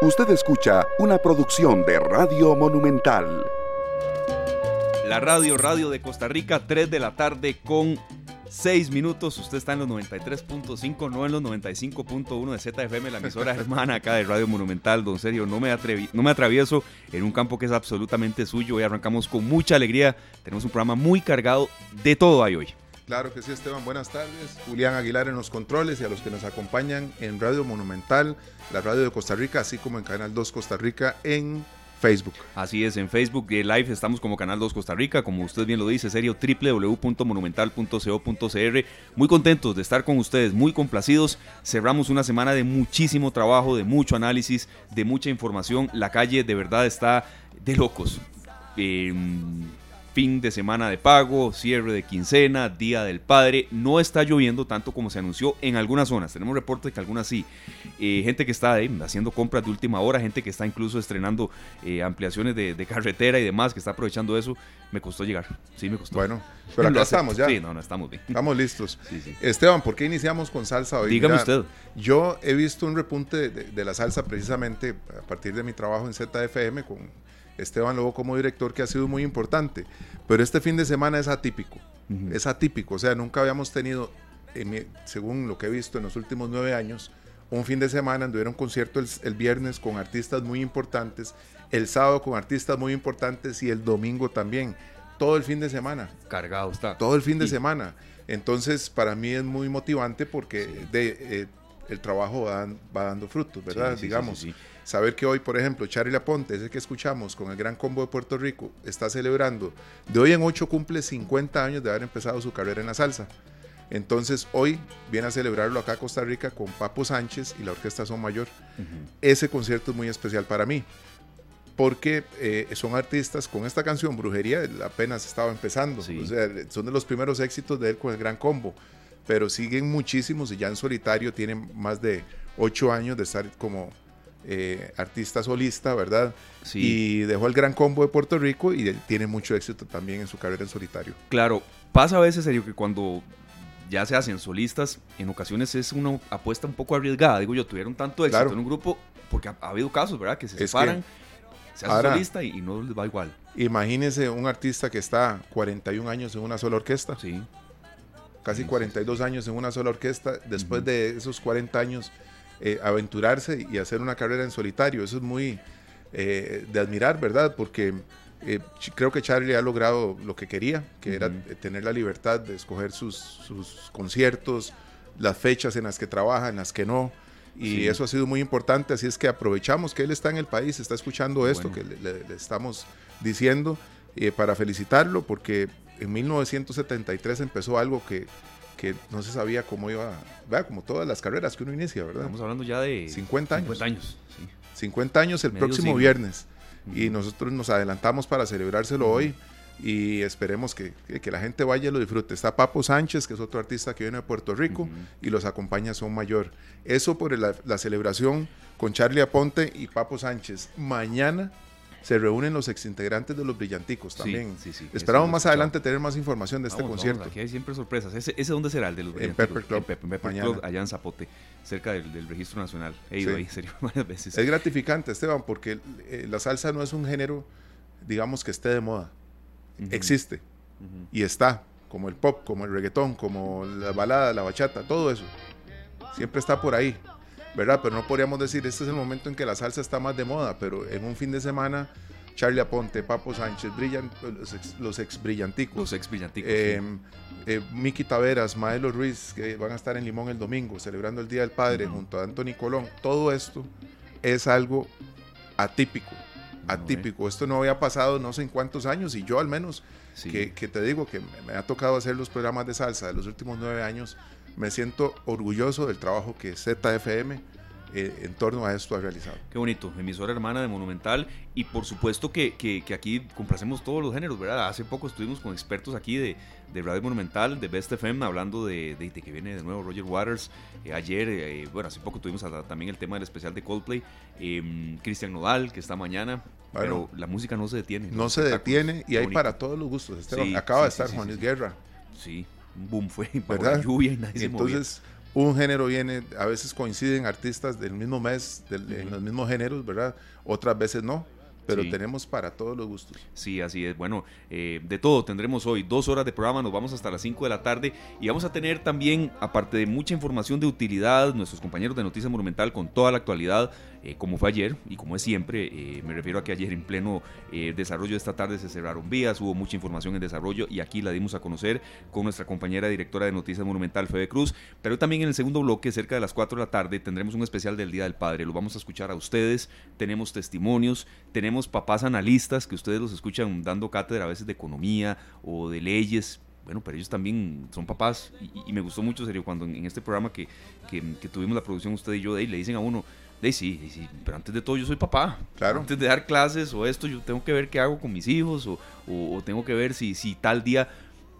Usted escucha una producción de Radio Monumental. La radio, radio de Costa Rica, 3 de la tarde con 6 minutos. Usted está en los 93.5, no en los 95.1 de ZFM, la emisora hermana acá de Radio Monumental. Don Sergio, no me, atrevi no me atravieso en un campo que es absolutamente suyo. Hoy arrancamos con mucha alegría. Tenemos un programa muy cargado de todo hay hoy. Claro que sí, Esteban. Buenas tardes. Julián Aguilar en los controles y a los que nos acompañan en Radio Monumental, la radio de Costa Rica, así como en Canal 2 Costa Rica en Facebook. Así es, en Facebook Live estamos como Canal 2 Costa Rica, como usted bien lo dice, serio www.monumental.co.cr. Muy contentos de estar con ustedes, muy complacidos. Cerramos una semana de muchísimo trabajo, de mucho análisis, de mucha información. La calle de verdad está de locos. Eh, fin de semana de pago, cierre de quincena, Día del Padre. No está lloviendo tanto como se anunció en algunas zonas. Tenemos reportes que algunas sí. Eh, gente que está haciendo compras de última hora, gente que está incluso estrenando eh, ampliaciones de, carretera y demás, que está aprovechando eso. Me costó llegar. Sí, me costó. Bueno, pero acá estamos ya. Sí, no, no, estamos bien. Estamos listos. Esteban, ¿por qué iniciamos con salsa hoy? Dígame usted. Yo he visto un repunte de, de la salsa precisamente a partir de mi trabajo en ZFM con Esteban Lobo como director, que ha sido muy importante. Pero este fin de semana es atípico. Es atípico. O sea, nunca habíamos tenido, según lo que he visto en los últimos nueve años, un fin de semana donde hubiera un concierto el, viernes con artistas muy importantes, el sábado con artistas muy importantes y el domingo también. Todo el fin de semana. Cargado está. Todo el fin de semana. Entonces, para mí es muy motivante porque de, eh, el trabajo va, dando frutos, ¿verdad? Digamos saber que hoy, por ejemplo, Charlie Laponte, ese que escuchamos con el Gran Combo de Puerto Rico, está celebrando, de hoy en ocho cumple 50 años de haber empezado su carrera en la salsa. Entonces hoy viene a celebrarlo acá a Costa Rica con Papo Sánchez y la Orquesta Son Mayor. Ese concierto es muy especial para mí porque eh, son artistas con esta canción, Brujería, apenas estaba empezando. son de los primeros éxitos de él con el Gran Combo, pero siguen muchísimos y ya en solitario tienen más de ocho años de estar como eh, artista solista, ¿verdad? Sí. Y dejó el gran combo de Puerto Rico y tiene mucho éxito también en su carrera en solitario. Claro, pasa a veces, serio, que cuando ya se hacen solistas, en ocasiones es una apuesta un poco arriesgada. Digo yo, tuvieron tanto éxito en un grupo, porque ha, habido casos, ¿verdad? Que se separan, se hace solista y, no les va igual. Imagínese un artista que está 41 años en una sola orquesta. Sí. Casi 42 años en una sola orquesta. Después de esos 40 años eh, aventurarse y hacer una carrera en solitario. Eso es muy eh, de admirar, ¿verdad? Porque eh, creo que Charlie ha logrado lo que quería, que era tener la libertad de escoger sus, conciertos, las fechas en las que trabaja, en las que no. Y eso ha sido muy importante, así es que aprovechamos que él está en el país, está escuchando esto que le, estamos diciendo para felicitarlo, porque en 1973 empezó algo que que no se sabía cómo iba, vea, como todas las carreras que uno inicia, ¿verdad? Estamos hablando ya de 50 años. 50 años, sí. 50 años el próximo viernes. Y nosotros nos adelantamos para celebrárselo hoy y esperemos que, que, la gente vaya y lo disfrute. Está Papo Sánchez, que es otro artista que viene de Puerto Rico, y los acompaña Son Mayor. Eso por la, la celebración con Charlie Aponte y Papo Sánchez. Mañana se reúnen los exintegrantes de los Brillanticos también. Esperamos más adelante tener más información de este concierto. aquí hay siempre sorpresas. ¿Ese, ¿Ese, dónde será el de los Brillanticos? En Pepper Club. En Pepper, Club, allá en Zapote, cerca del, Registro Nacional. He ido ahí, serio, varias veces. Es gratificante, Esteban, porque eh, la salsa no es un género, digamos, que esté de moda. Existe y está, como el pop, como el reggaetón, como la balada, la bachata, todo eso. Siempre está por ahí. ¿Verdad? Pero no podríamos decir, este es el momento en que la salsa está más de moda, pero en un fin de semana, Charlie Aponte, Papo Sánchez, brillan, los, ex, brillanticos. Los ex brillanticos. Eh, eh, Miki Taveras, Maelo Ruiz, que van a estar en Limón el domingo, celebrando el Día del Padre junto a Anthony Colón. Todo esto es algo atípico, atípico. Esto no había pasado no sé en cuántos años y yo al menos, que, que, te digo que me ha tocado hacer los programas de salsa de los últimos nueve años, me siento orgulloso del trabajo que ZFM eh, en torno a esto ha realizado. Qué bonito, emisora hermana de Monumental y por supuesto que, que, aquí complacemos todos los géneros, ¿verdad? Hace poco estuvimos con expertos aquí de, de Radio Monumental, de Best FM, hablando de, de, que viene de nuevo Roger Waters. Eh, ayer, eh, bueno, hace poco tuvimos también el tema del especial de Coldplay, em, Cristian Nodal, que está mañana. pero la música no se detiene. No se detiene y hay para todos los gustos. Acaba de estar Juan Luis Guerra. Sí, boom fue, ¿verdad? lluvia y nadie Entonces, un género viene, a veces coinciden artistas del mismo mes, en los mismos géneros, ¿verdad? Otras veces no pero tenemos para todos los gustos. Sí, así es. Bueno, eh, de todo tendremos hoy dos horas de programa, nos vamos hasta las 5 de la tarde y vamos a tener también, aparte de mucha información de utilidad, nuestros compañeros de Noticias Monumental con toda la actualidad, eh, como fue ayer y como es siempre, eh, me refiero a que ayer en pleno desarrollo de esta tarde se cerraron vías, hubo mucha información en desarrollo y aquí la dimos a conocer con nuestra compañera directora de Noticias Monumental, Fede Cruz, pero también en el segundo bloque, cerca de las 4 de la tarde, tendremos un especial del Día del Padre, lo vamos a escuchar a ustedes, tenemos testimonios, tenemos papás analistas que ustedes los escuchan dando cátedra a veces de economía o de leyes, bueno, pero ellos también son papás y, me gustó mucho, serio, cuando en, este programa que, que, tuvimos la producción usted y yo, de ahí, le dicen a uno, de sí, sí, pero antes de todo yo soy papá. Claro. Antes de dar clases o esto, yo tengo que ver qué hago con mis hijos o, o, tengo que ver si, si tal día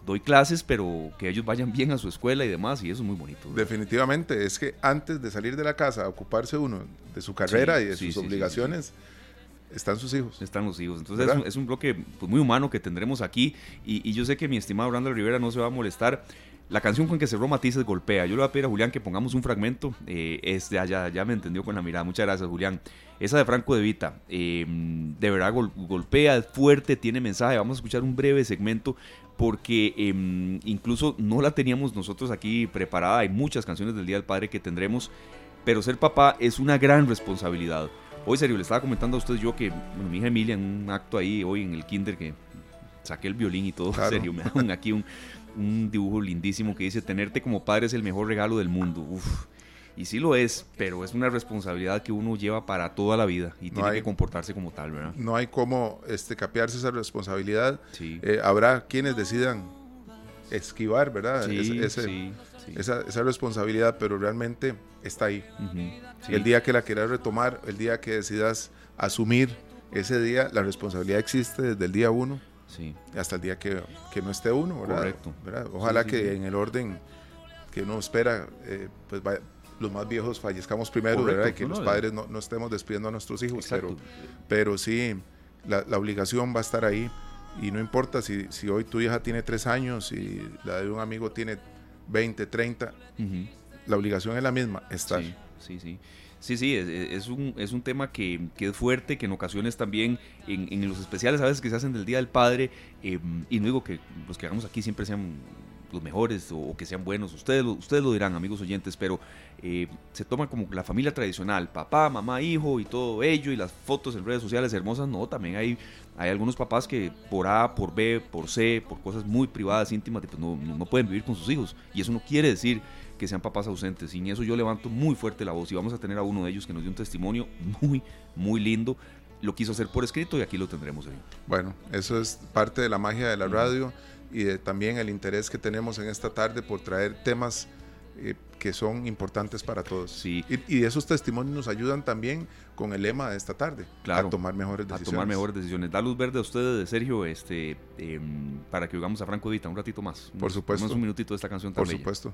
doy clases, pero que ellos vayan bien a su escuela y demás, y eso es muy bonito. Definitivamente, es que antes de salir de la casa a ocuparse uno de su carrera y de sus obligaciones, están sus hijos. Están los hijos. Entonces es un, bloque pues, muy humano que tendremos aquí. Y, yo sé que mi estimado Brandon Rivera no se va a molestar. La canción con que cerró Matices golpea. Yo le voy a pedir a Julián que pongamos un fragmento. Eh, es, ya, ya, me entendió con la mirada. Muchas gracias, Julián. Esa de Franco De Vita. Em, de verdad golpea, es fuerte, tiene mensaje. Vamos a escuchar un breve segmento porque em, incluso no la teníamos nosotros aquí preparada. Hay muchas canciones del Día del Padre que tendremos. Pero ser papá es una gran responsabilidad. Hoy, serio, le estaba comentando a usted yo que mi hija Emilia en un acto ahí hoy en el kinder que saqué el violín y todo, serio, me dan aquí un, dibujo lindísimo que dice, tenerte como padre es el mejor regalo del mundo. Uf. Y sí lo es, pero es una responsabilidad que uno lleva para toda la vida y tiene que comportarse como tal, ¿verdad? No hay cómo este, capearse esa responsabilidad. Eh, habrá quienes decidan esquivar, ¿verdad? Sí, sí esa, esa, responsabilidad, pero realmente está ahí. El día que la quieras retomar, el día que decidas asumir ese día, la responsabilidad existe desde el día uno sí. hasta el día que, que no esté uno. Correcto. Ojalá que en el orden que uno espera, eh, pues los más viejos fallezcamos primero, ¿verdad? Y que los padres no, no, estemos despidiendo a nuestros hijos, pero, pero sí, la, la, obligación va a estar ahí. Y no importa si, si hoy tu hija tiene tres años y la de un amigo tiene 20, 30, la obligación es la misma, estar. Sí, sí, sí. Sí, sí, es, un, es un tema que, que, es fuerte, que en ocasiones también en, en, los especiales a veces que se hacen del Día del Padre, em, y no digo que los que hagamos aquí siempre sean los mejores o, que sean buenos, ustedes lo, ustedes lo dirán, amigos oyentes, pero eh, se toma como la familia tradicional, papá, mamá, hijo y todo ello, y las fotos en redes sociales hermosas, no, también hay hay algunos papás que por A, por B, por C, por cosas muy privadas, íntimas, pues no, no, pueden vivir con sus hijos. Y eso no quiere decir que sean papás ausentes. Sin eso yo levanto muy fuerte la voz y vamos a tener a uno de ellos que nos dio un testimonio muy, muy lindo. Lo quiso hacer por escrito y aquí lo tendremos ahí. Bueno, eso es parte de la magia de la radio y de, también el interés que tenemos en esta tarde por traer temas eh, que son importantes para todos. Sí. Y, esos testimonios nos ayudan también con el lema de esta tarde, claro, a tomar mejores decisiones. A tomar mejores decisiones. Da luz verde a ustedes, Sergio, este, em, para que jugamos a Franco Vita un ratito más. Por supuesto. un minutito de esta canción Por supuesto.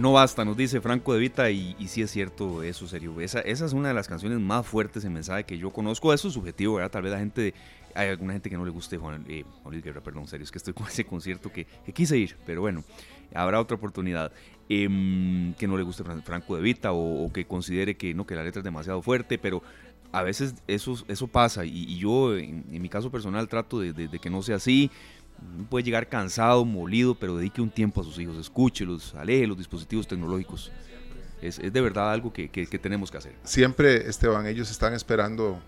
No basta, nos dice Franco de Vita, y, sí es cierto eso, serio. Esa, esa es una de las canciones más fuertes en mensaje que yo conozco. Eso es subjetivo, ¿verdad? Tal vez la gente, hay alguna gente que no le guste Juan, eh, Luis Guerra, perdón, serio, es que estoy con ese concierto que, quise ir, pero bueno, habrá otra oportunidad. Em, que no le guste Franco de Vita o, que considere que no, que la letra es demasiado fuerte, pero a veces eso, eso pasa y, yo en, mi caso personal trato de, que no sea así. Puede llegar cansado, molido, pero dedique un tiempo a sus hijos, escúchelos, aleje los dispositivos tecnológicos. Es, de verdad algo que, tenemos que hacer. Siempre, Esteban, ellos están esperando,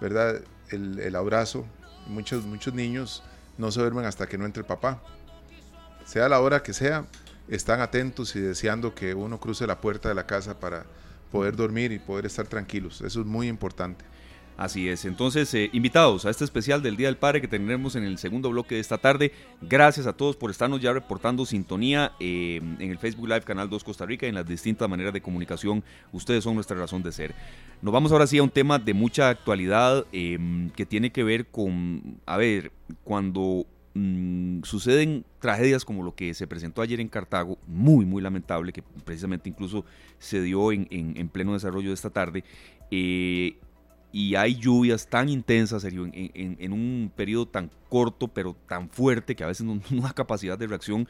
¿verdad? El, el abrazo. Muchos, muchos niños no se duermen hasta que no entre el papá. Sea la hora que sea, están atentos y deseando que uno cruce la puerta de la casa para poder dormir y poder estar tranquilos. Eso es muy importante. Así es, entonces eh, invitados a este especial del Día del Padre que tendremos en el segundo bloque de esta tarde. Gracias a todos por estarnos ya reportando sintonía eh, en el Facebook Live Canal 2 Costa Rica y en las distintas maneras de comunicación. Ustedes son nuestra razón de ser. Nos vamos ahora sí a un tema de mucha actualidad em, que tiene que ver con, a ver, cuando mm, suceden tragedias como lo que se presentó ayer en Cartago, muy, muy lamentable, que precisamente incluso se dio en, en pleno desarrollo de esta tarde. Eh, y hay lluvias tan intensas, en, un periodo tan corto, pero tan fuerte que a veces no, no da capacidad de reacción.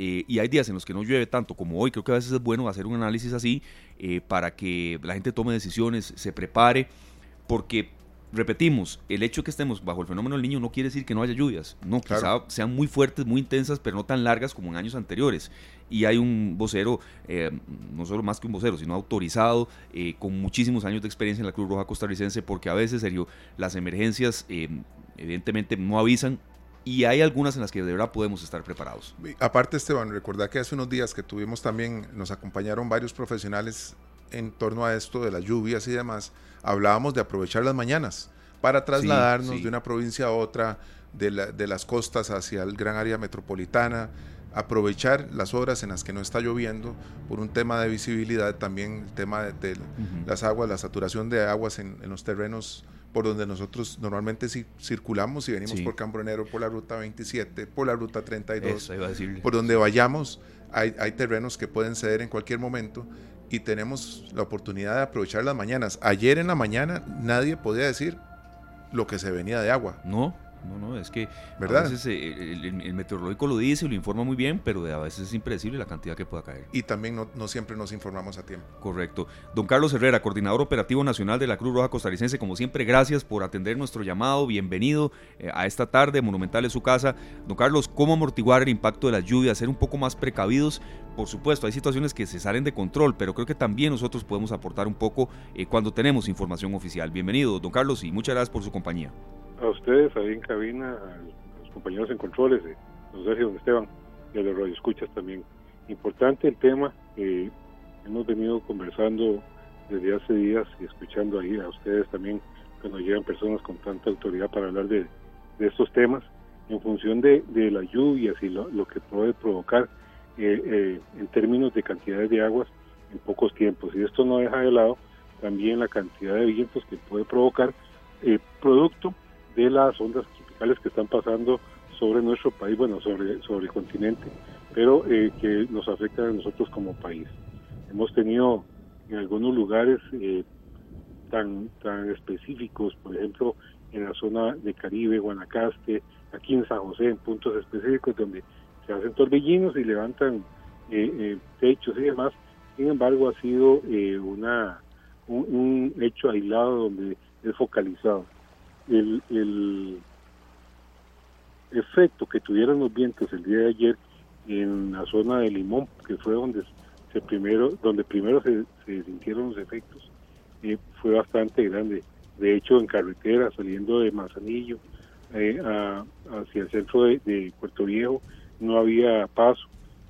Eh, y hay días en los que no llueve tanto como hoy. Creo que a veces es bueno hacer un análisis así eh, para que la gente tome decisiones, se prepare, porque repetimos, el hecho de que estemos bajo el fenómeno del niño no quiere decir que no haya lluvias. No, quizá sean muy fuertes, muy intensas, pero no tan largas como en años anteriores. Y hay un vocero, eh, no solo más que un vocero, sino autorizado, eh, con muchísimos años de experiencia en la Cruz Roja costarricense, porque a veces, serio, las emergencias eh, evidentemente no avisan. Y hay algunas en las que de verdad podemos estar preparados. Aparte, Esteban, recordad que hace unos días que tuvimos también, nos acompañaron varios profesionales en torno a esto de las lluvias y demás, hablábamos de aprovechar las mañanas para trasladarnos de una provincia a otra, de, de, las costas hacia el gran área metropolitana, aprovechar las horas en las que no está lloviendo por un tema de visibilidad, también el tema de, las aguas, la saturación de aguas en, los terrenos por donde nosotros normalmente circulamos y venimos por Cambronero, por la ruta 27, por la ruta 32, por donde vayamos, hay, hay terrenos que pueden ceder en cualquier momento y tenemos la oportunidad de aprovechar las mañanas. Ayer en la mañana nadie podía decir lo que se venía de agua. No, no, no, es que ¿verdad? a veces eh, el, meteorológico lo dice y lo informa muy bien, pero a veces es impredecible la cantidad que pueda caer. Y también no, siempre nos informamos a tiempo. Correcto. Don Carlos Herrera, coordinador operativo nacional de la Cruz Roja Costarricense, como siempre, gracias por atender nuestro llamado. Bienvenido eh, a esta tarde, Monumental es su casa. Don Carlos, ¿cómo amortiguar el impacto de las lluvias? Ser un poco más precavidos. Por supuesto, hay situaciones que se salen de control, pero creo que también nosotros podemos aportar un poco eh, cuando tenemos información oficial. Bienvenido, don Carlos, y muchas gracias por su compañía a ustedes ahí en cabina, a los compañeros en controles, de don Sergio, don Esteban, y a los radioescuchas también. Importante el tema, eh, hemos venido conversando desde hace días y escuchando ahí a ustedes también, nos llegan personas con tanta autoridad para hablar de, estos temas, en función de, de las lluvias y lo, que puede provocar eh, eh, en términos de cantidades de aguas en pocos tiempos. Y esto no deja de lado también la cantidad de vientos que puede provocar, producto de las ondas tropicales que están pasando sobre nuestro país, bueno, sobre, sobre el continente, pero eh, que nos afectan a nosotros como país. Hemos tenido en algunos lugares eh, tan, tan específicos, por ejemplo, en la zona de Caribe, Guanacaste, aquí en San José, en puntos específicos donde se hacen torbellinos y levantan eh, techos y demás. Sin embargo, ha sido una un hecho aislado donde es focalizado el, efecto que tuvieron los vientos el día de ayer en la zona de Limón, que fue donde se primero, donde primero se, sintieron los efectos, eh, fue bastante grande. De hecho, en carretera, saliendo de Manzanillo eh, hacia el centro de, Puerto Viejo, no había paso.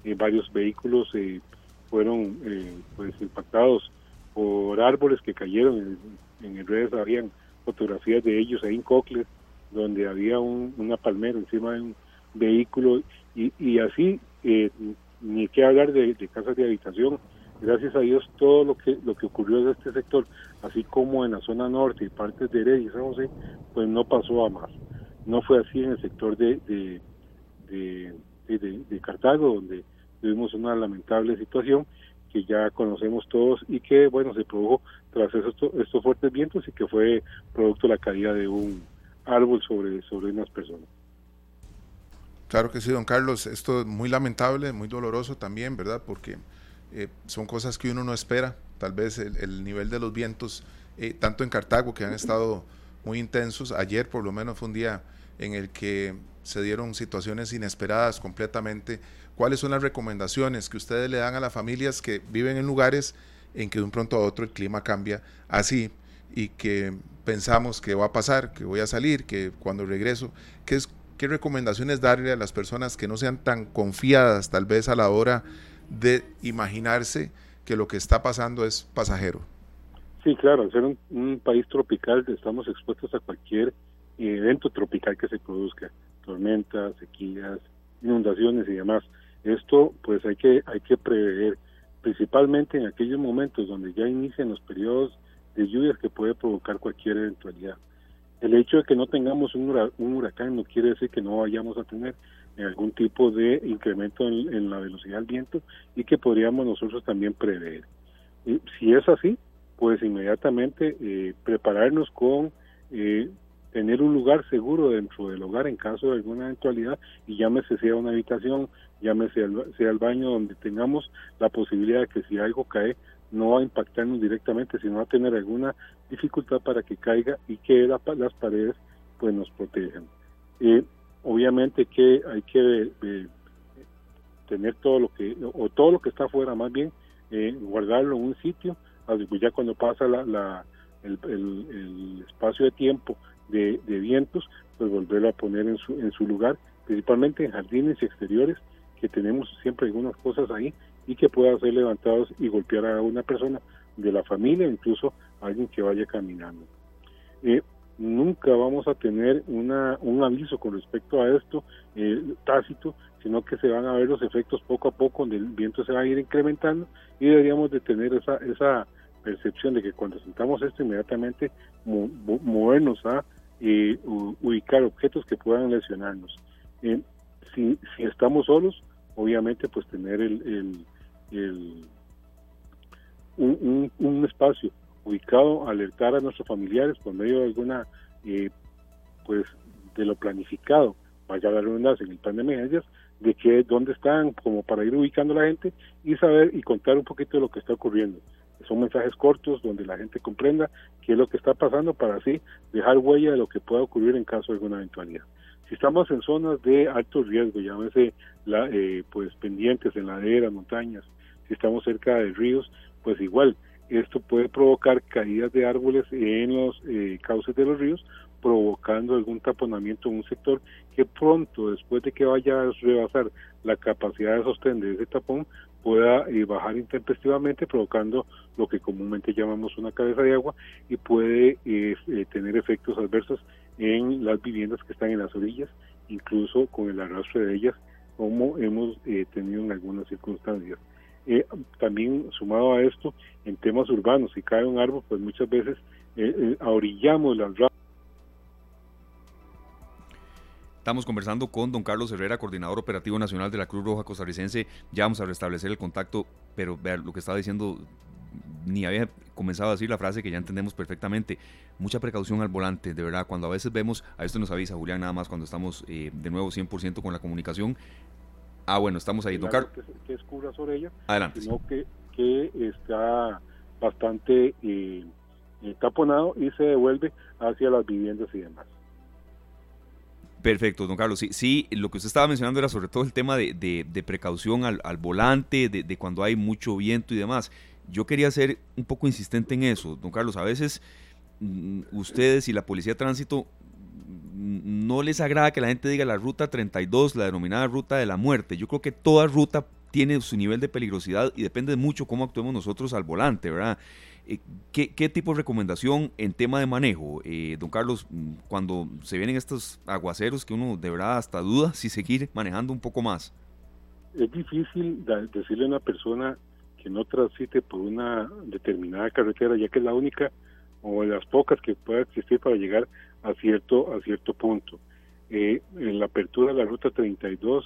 Eh, varios vehículos fueron pues impactados por árboles que cayeron en, en redes habían fotografías de ellos ahí en Cocles, donde había una palmera encima de un vehículo y, así, eh, ni qué hablar de, casas de habitación. Gracias a Dios todo lo que lo que ocurrió en este sector, así como en la zona norte y partes de Heredia y San José, pues no pasó a más. No fue así en el sector de, de Cartago, donde tuvimos una lamentable situación que ya conocemos todos y que, bueno, se produjo tras estos, estos fuertes vientos y que fue producto de la caída de un árbol sobre, sobre unas personas. Claro que sí, don Carlos. Esto es muy lamentable, muy doloroso también, ¿verdad? Porque eh, son cosas que uno no espera. Tal vez el, nivel de los vientos eh, tanto en Cartago, que han estado muy intensos. Ayer por lo menos fue un día en el que se dieron situaciones inesperadas completamente. ¿Cuáles son las recomendaciones que ustedes le dan a las familias que viven en lugares en que de un pronto a otro el clima cambia así y que pensamos que va a pasar, que voy a salir, que cuando regreso, ¿qué, es, qué recomendaciones darle a las personas que no sean tan confiadas tal vez a la hora de imaginarse que lo que está pasando es pasajero? Sí, claro, al ser un, país tropical estamos expuestos a cualquier evento tropical que se produzca, tormentas, sequías, inundaciones y demás. Esto pues hay que hay que prever principalmente en aquellos momentos donde ya inician los periodos de lluvias que puede provocar cualquier eventualidad. El hecho de que no tengamos un, huracán no quiere decir que no vayamos a tener algún tipo de incremento en, la velocidad del viento y que podríamos nosotros también prever. Si es así, pues inmediatamente eh, prepararnos con eh, tener un lugar seguro dentro del hogar en caso de alguna eventualidad y llámese sea una habitación, llámese sea el baño donde tengamos la posibilidad de que si algo cae no va a impactarnos directamente, sino va a tener alguna dificultad para que caiga y que las paredes pues nos protejan. Eh, obviamente que hay que tener todo lo que, o todo lo que está afuera más bien, guardarlo en un sitio ya cuando pasa la, el, espacio de tiempo de, vientos, pues volverlo a poner en su, en su lugar, principalmente en jardines y exteriores, que tenemos siempre algunas cosas ahí y que puedan ser levantados y golpear a una persona de la familia, incluso alguien que vaya caminando. Eh, nunca vamos a tener una, un aviso con respecto a esto eh, tácito, sino que se van a ver los efectos poco a poco, donde el viento se va a ir incrementando y deberíamos de tener esa, esa percepción de que cuando sentamos esto inmediatamente movernos a eh, ubicar objetos que puedan lesionarnos. Eh, si, si estamos solos, obviamente pues tener el, el, un, un, espacio ubicado, alertar a nuestros familiares por medio de alguna, eh, pues de lo planificado, vaya a la redundancia en el plan de emergencias, de que dónde están, como para ir ubicando a la gente y saber y contar un poquito de lo que está ocurriendo son mensajes cortos donde la gente comprenda qué es lo que está pasando para así dejar huella de lo que pueda ocurrir en caso de alguna eventualidad. Si estamos en zonas de alto riesgo, llámese la, eh, pues pendientes en laderas, montañas, si estamos cerca de ríos, pues igual esto puede provocar caídas de árboles en los eh, cauces de los ríos, provocando algún taponamiento en un sector que pronto, después de que vaya a rebasar la capacidad de sostén de ese tapón, pueda eh, bajar intempestivamente, provocando lo que comúnmente llamamos una cabeza de agua y puede eh, eh, tener efectos adversos en las viviendas que están en las orillas, incluso con el arrastre de ellas, como hemos tenido en algunas circunstancias. también sumado a esto, en temas urbanos, si cae un árbol, pues muchas veces ahorillamos las Estamos conversando con don Carlos Herrera, coordinador operativo nacional de la Cruz Roja Costarricense. Ya vamos a restablecer el contacto, pero vean lo que estaba diciendo, ni había comenzado a decir la frase que ya entendemos perfectamente. Mucha precaución al volante, de verdad. Cuando a veces vemos, a esto nos avisa Julián nada más cuando estamos eh, de nuevo 100% con la comunicación. Ah, bueno, estamos ahí. Don Carlos. Que, escurra sobre ella, Adelante. Sino que, que está bastante eh, eh, taponado y se devuelve hacia las viviendas y demás. Perfecto, don Carlos. Sí, sí, lo que usted estaba mencionando era sobre todo el tema de, precaución al, volante, de, cuando hay mucho viento y demás. Yo quería ser un poco insistente en eso, don Carlos. A veces mm, ustedes y la Policía de Tránsito mm, no les agrada que la gente diga la ruta 32, la denominada ruta de la muerte. Yo creo que toda ruta tiene su nivel de peligrosidad y depende mucho cómo actuemos nosotros al volante, ¿verdad? Eh, ¿Qué, tipo de recomendación en tema de manejo, eh, don Carlos, mm, cuando se vienen estos aguaceros que uno de verdad hasta duda si seguir manejando un poco más? Es difícil decirle a una persona que no transite por una determinada carretera, ya que es la única o de las pocas que pueda existir para llegar a cierto a cierto punto. Eh, en la apertura de la ruta 32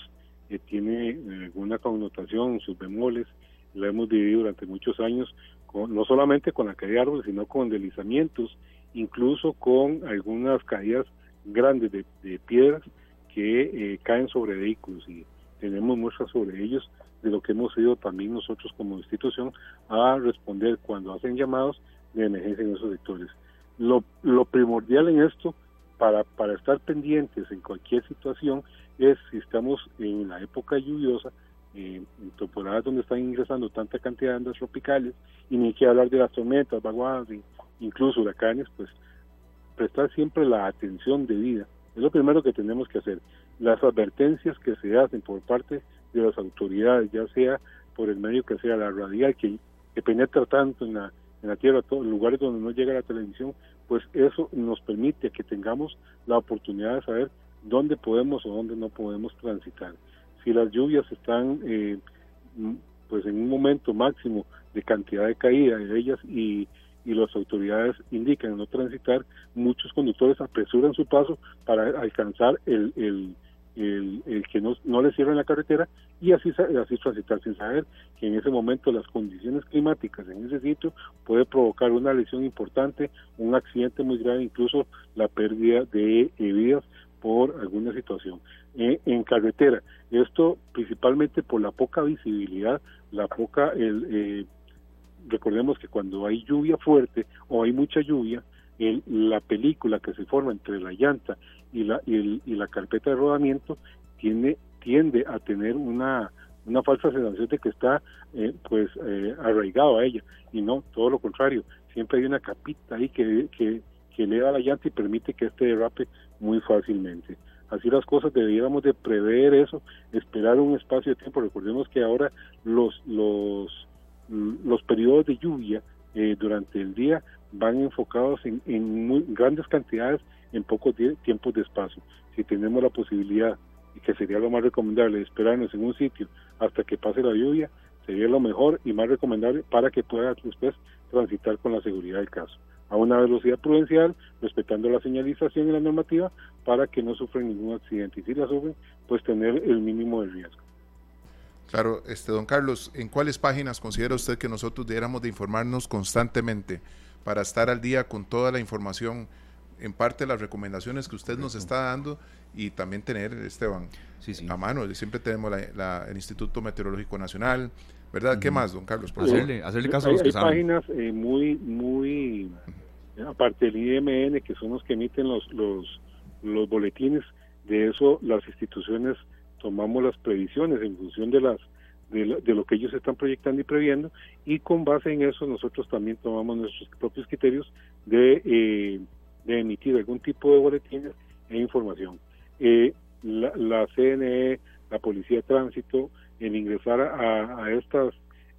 tiene alguna connotación, sus bemoles, la hemos vivido durante muchos años no solamente con la caída de árboles, sino con deslizamientos, incluso con algunas caídas grandes de, piedras que eh, caen sobre vehículos y tenemos muestras sobre ellos de lo que hemos ido también nosotros como institución a responder cuando hacen llamados de emergencia en esos sectores. Lo, lo primordial en esto, para, para estar pendientes en cualquier situación, es si estamos en la época lluviosa, eh, temporadas donde están ingresando tanta cantidad de ondas tropicales, y ni que hablar de las tormentas, vaguadas, incluso huracanes, pues prestar siempre la atención debida. Es lo primero que tenemos que hacer. Las advertencias que se hacen por parte de las autoridades, ya sea por el medio que sea la radial, que, que penetra tanto en la, en la tierra, en lugares donde no llega la televisión, pues eso nos permite que tengamos la oportunidad de saber dónde podemos o dónde no podemos transitar. Si las lluvias están eh, pues en un momento máximo de cantidad de caída de ellas y, y las autoridades indican no transitar, muchos conductores apresuran su paso para alcanzar el, el, el, que no, no le cierren la carretera y así, así transitar sin saber que en ese momento las condiciones climáticas en ese sitio puede provocar una lesión importante, un accidente muy grave, incluso la pérdida de vidas por alguna situación. Eh, en carretera, esto principalmente por la poca visibilidad, la poca, el, eh, recordemos que cuando hay lluvia fuerte o hay mucha lluvia, el, la película que se forma entre la llanta y la, y, la carpeta de rodamiento tiene, tiende a tener una, una falsa sensación de que está eh, pues eh, arraigado a ella y no, todo lo contrario, siempre hay una capita ahí que, que, que eleva la llanta y permite que este derrape muy fácilmente. Así las cosas deberíamos de prever eso, esperar un espacio de tiempo. Recordemos que ahora los los los periodos de lluvia eh, durante el día van enfocados en, muy grandes cantidades en pocos tiempos de espacio. Si tenemos la posibilidad, y que sería lo más recomendable, de esperarnos en un sitio hasta que pase la lluvia, sería lo mejor y más recomendable para que pueda después transitar con la seguridad del caso. A una velocidad prudencial, respetando la señalización y la normativa, para que no sufran ningún accidente. Y si la sufren, pues tener el mínimo de riesgo. Claro, este don Carlos, ¿en cuáles páginas considera usted que nosotros debiéramos de informarnos constantemente para estar al día con toda la información, en parte las recomendaciones que usted nos está dando y también tener, Esteban, a mano? Siempre tenemos el Instituto Meteorológico Nacional, ¿verdad? ¿Qué más, don Carlos? Por hacerle, hacerle caso a los que hay páginas eh, muy, muy, aparte del IMN, que son los que emiten los, los, los boletines, de eso las instituciones tomamos las previsiones en función de las de lo, que ellos están proyectando y previendo y con base en eso nosotros también tomamos nuestros propios criterios de, eh, de emitir algún tipo de boletines e información. Eh, la, CNE, la Policía de Tránsito, en ingresar a, a estas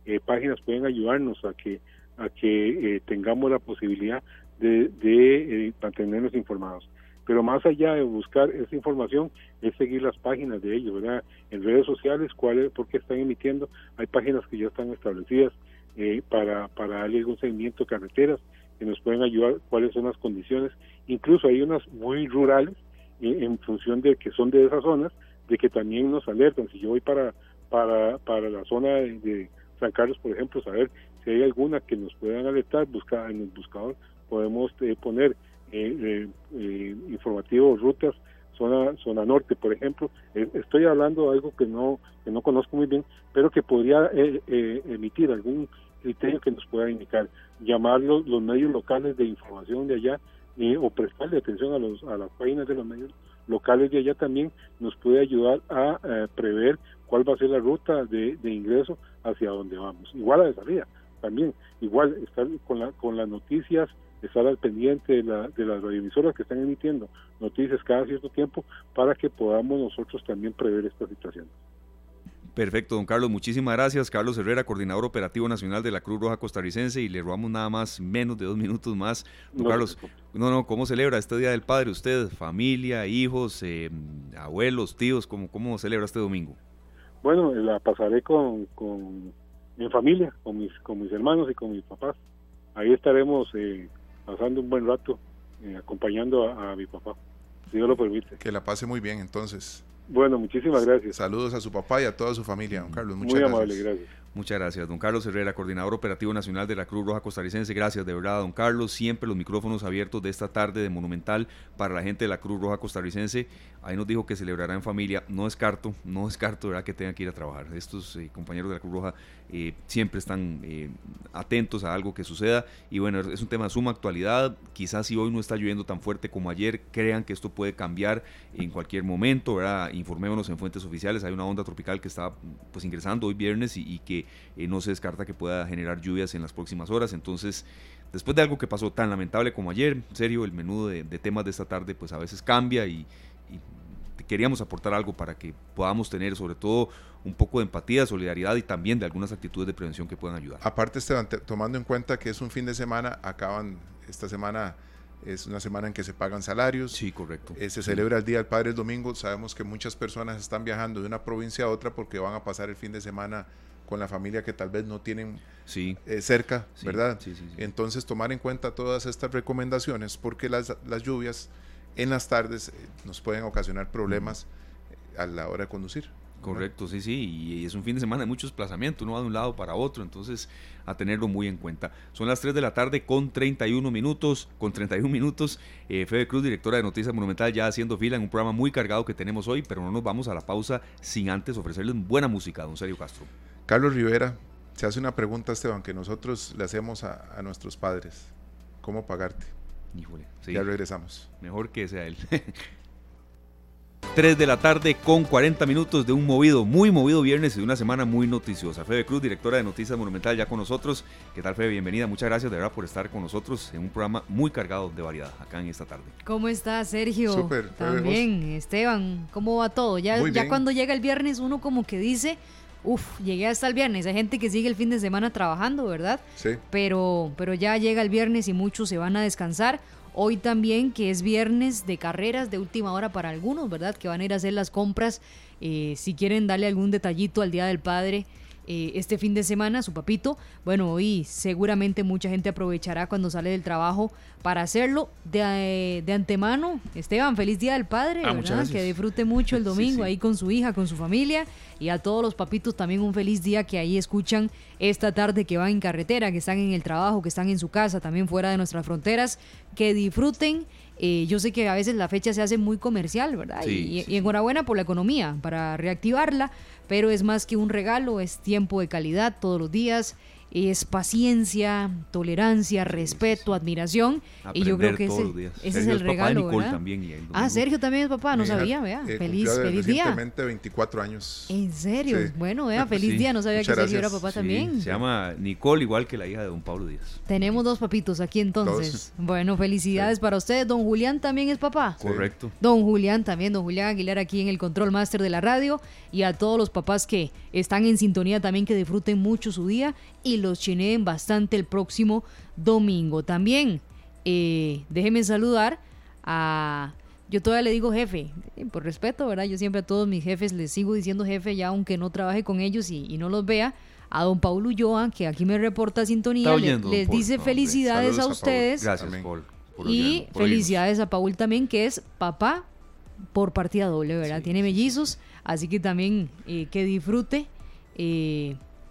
eh, páginas pueden ayudarnos a que a que tengamos la posibilidad de, de mantenernos informados. Pero más allá de buscar esa información es seguir las páginas de ellos, ¿verdad? En redes sociales, cuál por qué están emitiendo, hay páginas que ya están establecidas eh, para, para darle algún seguimiento carreteras que nos pueden ayudar, cuáles son las condiciones, incluso hay unas muy rurales eh, en función de que son de esas zonas, de que también nos alertan, si yo voy para, para, para la zona de, San Carlos, por ejemplo, saber si hay alguna que nos puedan alertar, buscar en el buscador podemos eh, poner eh, eh, informativos, rutas, zona, zona norte, por ejemplo. Eh, estoy hablando de algo que no, que no conozco muy bien, pero que podría eh, emitir algún criterio que nos pueda indicar. Llamar los, medios locales de información de allá o prestarle atención a, los, a las páginas de los medios locales de allá también nos puede ayudar a prever cuál va a ser la ruta de, de ingreso hacia donde vamos. Igual a de salida también, igual estar con, la, con las noticias estar al pendiente de, la, de las radioemisoras que están emitiendo noticias cada cierto tiempo para que podamos nosotros también prever esta situación. Perfecto, don Carlos, muchísimas gracias. Carlos Herrera, coordinador operativo nacional de la Cruz Roja Costarricense, y le robamos nada más, menos de dos minutos más. Don Carlos, no, no, ¿cómo celebra este Día del Padre usted? ¿Familia, hijos, eh, abuelos, tíos? ¿cómo, ¿Cómo celebra este domingo? Bueno, la pasaré con, con mi familia, con mis, con mis hermanos y con mis papás. Ahí estaremos eh, pasando un buen rato eh, acompañando a, mi papá, si Dios lo permite. Que la pase muy bien entonces. Bueno, muchísimas gracias. Saludos a su papá y a toda su familia, don Carlos. Muchas muy gracias. amable, gracias. Muchas gracias, don Carlos Herrera, coordinador operativo nacional de la Cruz Roja Costarricense. Gracias, de verdad, don Carlos. Siempre los micrófonos abiertos de esta tarde de Monumental para la gente de la Cruz Roja Costarricense. Ahí nos dijo que celebrará en familia. No descarto, no descarto, ¿verdad?, que tengan que ir a trabajar. Estos eh, compañeros de la Cruz Roja eh, siempre están eh, atentos a algo que suceda. Y bueno, es un tema de suma actualidad. Quizás si hoy no está lloviendo tan fuerte como ayer, crean que esto puede cambiar en cualquier momento, ¿verdad? Informémonos en fuentes oficiales. Hay una onda tropical que está pues ingresando hoy viernes y que eh, no se descarta que pueda generar lluvias en las próximas horas. Entonces, después de algo que pasó tan lamentable como ayer, serio, el menú de, temas de esta tarde pues a veces cambia y, queríamos aportar algo para que podamos tener sobre todo un poco de empatía, solidaridad y también de algunas actitudes de prevención que puedan ayudar. Aparte, Esteban, tomando en cuenta que es un fin de semana, acaban esta semana es una semana en que se pagan salarios. Sí, correcto. Eh, se celebra el Día del Padre el domingo. Sabemos que muchas personas están viajando de una provincia a otra porque van a pasar el fin de semana con la familia que tal vez no tienen sí. Eh, cerca, ¿verdad? Entonces tomar en cuenta todas estas recomendaciones porque las, las lluvias en las tardes eh, nos pueden ocasionar problemas a la hora de conducir. Correcto, sí, sí, y es un fin de semana de mucho desplazamiento, uno va de un lado para otro, entonces a tenerlo muy en cuenta. Son las 3 de la tarde con 31 minutos, con 31 minutos, eh, Fede Cruz, directora de Noticias Monumental, ya haciendo fila en un programa muy cargado que tenemos hoy, pero no nos vamos a la pausa sin antes ofrecerles buena música, don Sergio Castro. Carlos Rivera, se hace una pregunta, Esteban, que nosotros le hacemos a, nuestros padres. ¿Cómo pagarte? Híjole, Ya regresamos. Mejor que sea él. 3 de la tarde con 40 minutos de un movido, muy movido viernes y de una semana muy noticiosa. Febe Cruz, directora de Noticias Monumental, ya con nosotros. ¿Qué tal, Febe? Bienvenida. Muchas gracias de verdad por estar con nosotros en un programa muy cargado de variedad acá en esta tarde. ¿Cómo está, Sergio? Súper. También, Esteban, ¿cómo va todo? Ya, ya cuando llega el viernes uno como que dice, Uf, llegué hasta el viernes. Hay gente que sigue el fin de semana trabajando, ¿verdad? Sí. Pero, pero ya llega el viernes y muchos se van a descansar. Hoy también, que es viernes de carreras de última hora para algunos, ¿verdad? Que van a ir a hacer las compras. Eh, si quieren darle algún detallito al Día del Padre, eh, este fin de semana, su papito. Bueno, hoy seguramente mucha gente aprovechará cuando sale del trabajo para hacerlo. De, eh, de antemano, Esteban, feliz Día del Padre, ah, ¿verdad? Que disfrute mucho el domingo ahí con su hija, con su familia. Y a todos los papitos también un feliz día que ahí escuchan esta tarde que van en carretera, que están en el trabajo, que están en su casa, también fuera de nuestras fronteras. Que disfruten eh, yo sé que a veces la fecha se hace muy comercial, ¿verdad? y, enhorabuena por la economía, para reactivarla, pero es más que un regalo, es tiempo de calidad todos los días es paciencia, tolerancia, respeto, admiración. y yo creo que ese, ese es el regalo. ah, Sergio también es papá, no sabía, vea. Eh, feliz, feliz día. 24 años. ¿En serio? Bueno, vea, feliz día. No sabía que Sergio era papá también. Se llama Nicole, igual que la hija de don Pablo Díaz. Tenemos dos papitos aquí entonces. Bueno, felicidades para ustedes. Don Julián también es papá. Correcto. Don Julián también, don Julián Aguilar aquí en el Control Master de la radio. Y a todos los papás que están en sintonía también, que disfruten mucho su día y los chineen bastante el próximo domingo. También eh, déjenme saludar a... Yo todavía le digo jefe, eh, por respeto, ¿verdad? Yo siempre a todos mis jefes les sigo diciendo jefe ya aunque no trabaje con ellos y, no los vea. A don Paulo Ulloa, que aquí me reporta sintonía, les dice felicidades a ustedes. Gracias, Paul. y felicidades a Paul también, que es papá por partida doble, ¿verdad? Tiene mellizos, así que también eh, que disfrute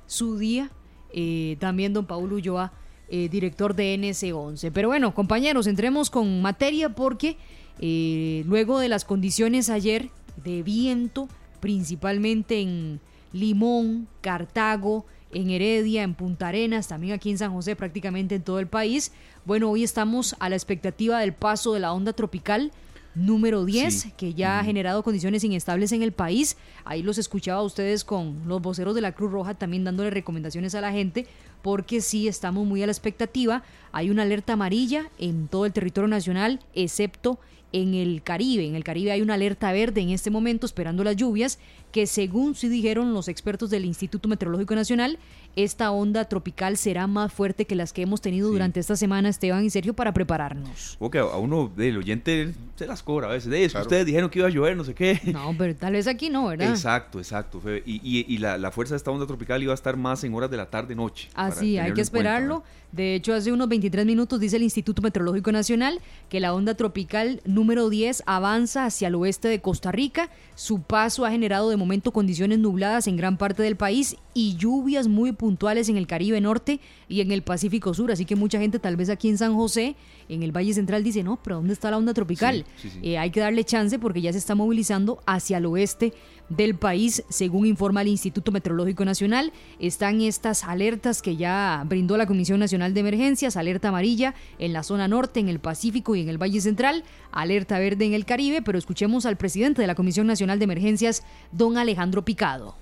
su día eh, también don Paulo Ulloa, eh, director de NS11. Pero bueno, compañeros, entremos con materia porque eh, luego de las condiciones ayer de viento, principalmente en Limón, Cartago, en Heredia, en Punta Arenas, también aquí en San José, prácticamente en todo el país. Bueno, hoy estamos a la expectativa del paso de la onda tropical número 10, que ya ha generado condiciones inestables en el país. Ahí los escuchaba a ustedes con los voceros de la Cruz Roja también dándole recomendaciones a la gente, porque sí estamos muy a la expectativa. Hay una alerta amarilla en todo el territorio nacional, excepto en el Caribe. En el Caribe hay una alerta verde en este momento esperando las lluvias que según sí dijeron los expertos del Instituto Meteorológico Nacional, esta onda tropical será más fuerte que las que hemos tenido durante esta semana, Esteban y Sergio, para prepararnos. Ok, a uno del oyente se las cobra a veces. De Ustedes dijeron que iba a llover, no sé qué. No, pero tal vez aquí no, ¿verdad? Exacto, exacto. Y, la, fuerza de esta onda tropical iba a estar más en horas de la tarde-noche. Así, hay que esperarlo. De hecho, hace unos 23 minutos dice el Instituto Meteorológico Nacional que la onda tropical número número 10 avanza hacia el oeste de Costa Rica. Su paso ha generado de momento condiciones nubladas en gran parte del país y lluvias muy puntuales en el Caribe Norte y en el Pacífico Sur. Así que mucha gente tal vez aquí en San José, en el Valle Central, dice, no, pero ¿dónde está la onda tropical? Eh, hay que darle chance porque ya se está movilizando hacia el oeste del país, según informa el Instituto Meteorológico Nacional. Están estas alertas que ya brindó la Comisión Nacional de Emergencias, alerta amarilla en la zona norte, en el Pacífico y en el Valle Central, alerta verde en el Caribe, pero escuchemos al presidente de la Comisión Nacional de Emergencias, don Alejandro Picado.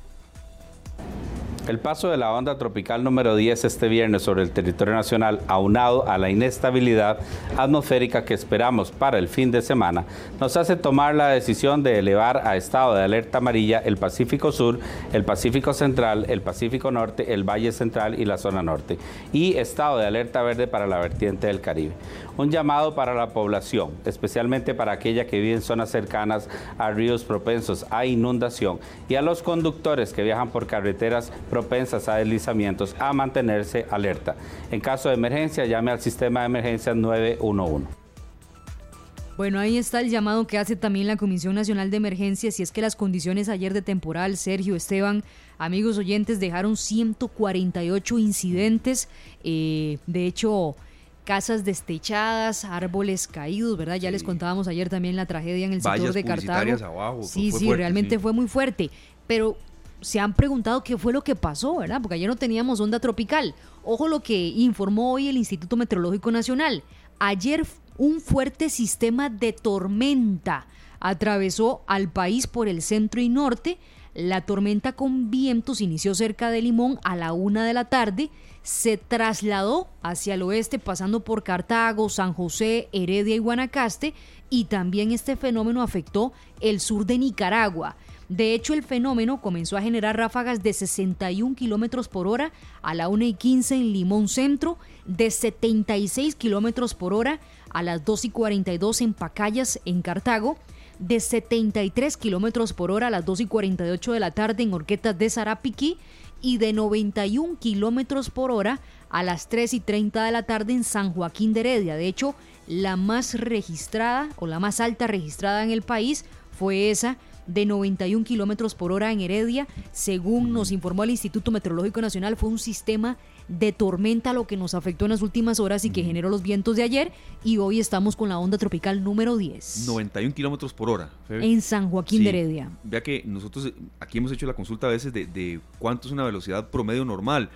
El paso de la onda tropical número 10 este viernes sobre el territorio nacional, aunado a la inestabilidad atmosférica que esperamos para el fin de semana, nos hace tomar la decisión de elevar a estado de alerta amarilla el Pacífico Sur, el Pacífico Central, el Pacífico Norte, el Valle Central y la zona norte, y estado de alerta verde para la vertiente del Caribe. Un llamado para la población, especialmente para aquella que vive en zonas cercanas a ríos propensos a inundación y a los conductores que viajan por carreteras propensas a deslizamientos a mantenerse alerta. En caso de emergencia, llame al sistema de emergencia 911. Bueno, ahí está el llamado que hace también la Comisión Nacional de Emergencias. Si es que las condiciones ayer de temporal, Sergio, Esteban, amigos oyentes, dejaron 148 incidentes. Eh, de hecho, casas destechadas, árboles caídos, ¿verdad? Ya les contábamos ayer también la tragedia en el sector de Cartago. sí, sí, realmente fue muy fuerte. Pero se han preguntado qué fue lo que pasó, ¿verdad? Porque ayer no teníamos onda tropical. Ojo lo que informó hoy el Instituto Meteorológico Nacional. Ayer un fuerte sistema de tormenta atravesó al país por el centro y norte. La tormenta con vientos inició cerca de Limón a la una de la tarde, se trasladó hacia el oeste pasando por Cartago, San José, Heredia y Guanacaste y también este fenómeno afectó el sur de Nicaragua. De hecho, el fenómeno comenzó a generar ráfagas de 61 kilómetros por hora a la 1 y 15 en Limón Centro, de 76 kilómetros por hora a las 2 y 42 en Pacayas, en Cartago, de 73 kilómetros por hora a las 2 y 48 de la tarde en Orquetas de Sarapiquí y de 91 kilómetros por hora a las 3 y 30 de la tarde en San Joaquín de Heredia. De hecho, la más registrada o la más alta registrada en el país fue esa de 91 kilómetros por hora en Heredia. Según nos informó el Instituto Meteorológico Nacional, fue un sistema de tormenta lo que nos afectó en las últimas horas y que generó los vientos de ayer. Y hoy estamos con la onda tropical número 10. 91 kilómetros por hora. En San Joaquín de Heredia. Vea que nosotros eh, aquí hemos hecho la consulta a veces de, de cuánto es una velocidad promedio normal.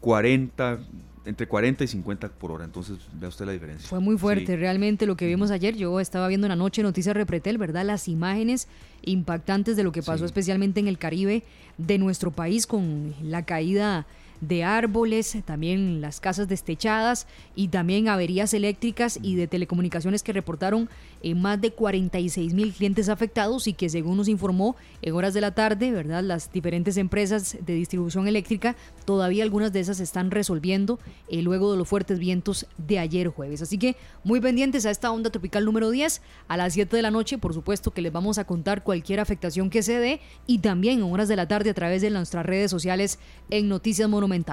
40, entre 40 y 50 por hora. Entonces, vea usted la diferencia. Fue muy fuerte, realmente lo que vimos ayer. Yo estaba viendo en la noche Noticias Repretel, ¿verdad? Las imágenes impactantes de lo que pasó especialmente en el Caribe de nuestro país con la caída de árboles, también las casas destechadas y también averías eléctricas y de telecomunicaciones que reportaron en más de 46 mil clientes afectados y que según nos informó en horas de la tarde, ¿verdad? Las diferentes empresas de distribución eléctrica, todavía algunas de esas están resolviendo eh, luego de los fuertes vientos de ayer jueves. Así que muy pendientes a esta onda tropical número 10 a las 7 de la noche, por supuesto que les vamos a contar cualquier afectación que se dé y también en horas de la tarde a través de nuestras redes sociales en Noticias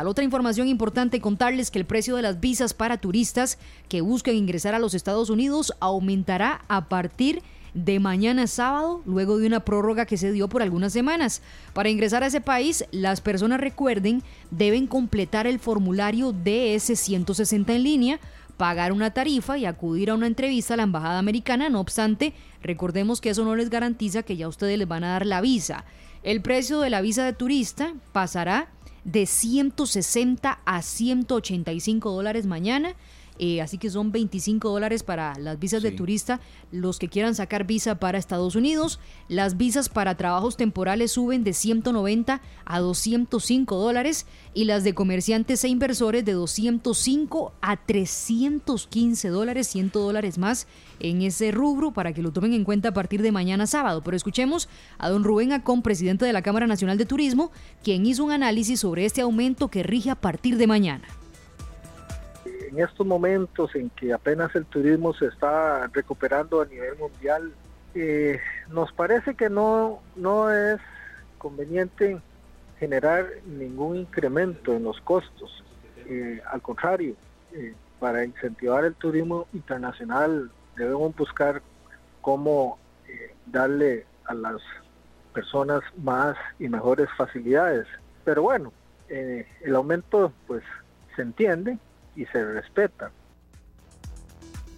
Otra información importante, contarles que el precio de las visas para turistas que busquen ingresar a los Estados Unidos aumentará a partir de mañana sábado, luego de una prórroga que se dio por algunas semanas. Para ingresar a ese país, las personas recuerden, deben completar el formulario DS-160 en línea, pagar una tarifa y acudir a una entrevista a la Embajada Americana. No obstante, recordemos que eso no les garantiza que ya ustedes les van a dar la visa. El precio de la visa de turista pasará de 160 a 185 dólares mañana eh, así que son 25 dólares para las visas de turista, los que quieran sacar visa para Estados Unidos. Las visas para trabajos temporales suben de 190 a 205 dólares y las de comerciantes e inversores de 205 a 315 dólares, 100 dólares más en ese rubro para que lo tomen en cuenta a partir de mañana sábado. Pero escuchemos a don Rubén Acón, presidente de la Cámara Nacional de Turismo, quien hizo un análisis sobre este aumento que rige a partir de mañana en estos momentos en que apenas el turismo se está recuperando a nivel mundial, eh, nos parece que no, no es conveniente generar ningún incremento en los costos. Eh, al contrario, eh, para incentivar el turismo internacional debemos buscar cómo eh, darle a las personas más y mejores facilidades. Pero bueno, el aumento pues se entiende y se respeta.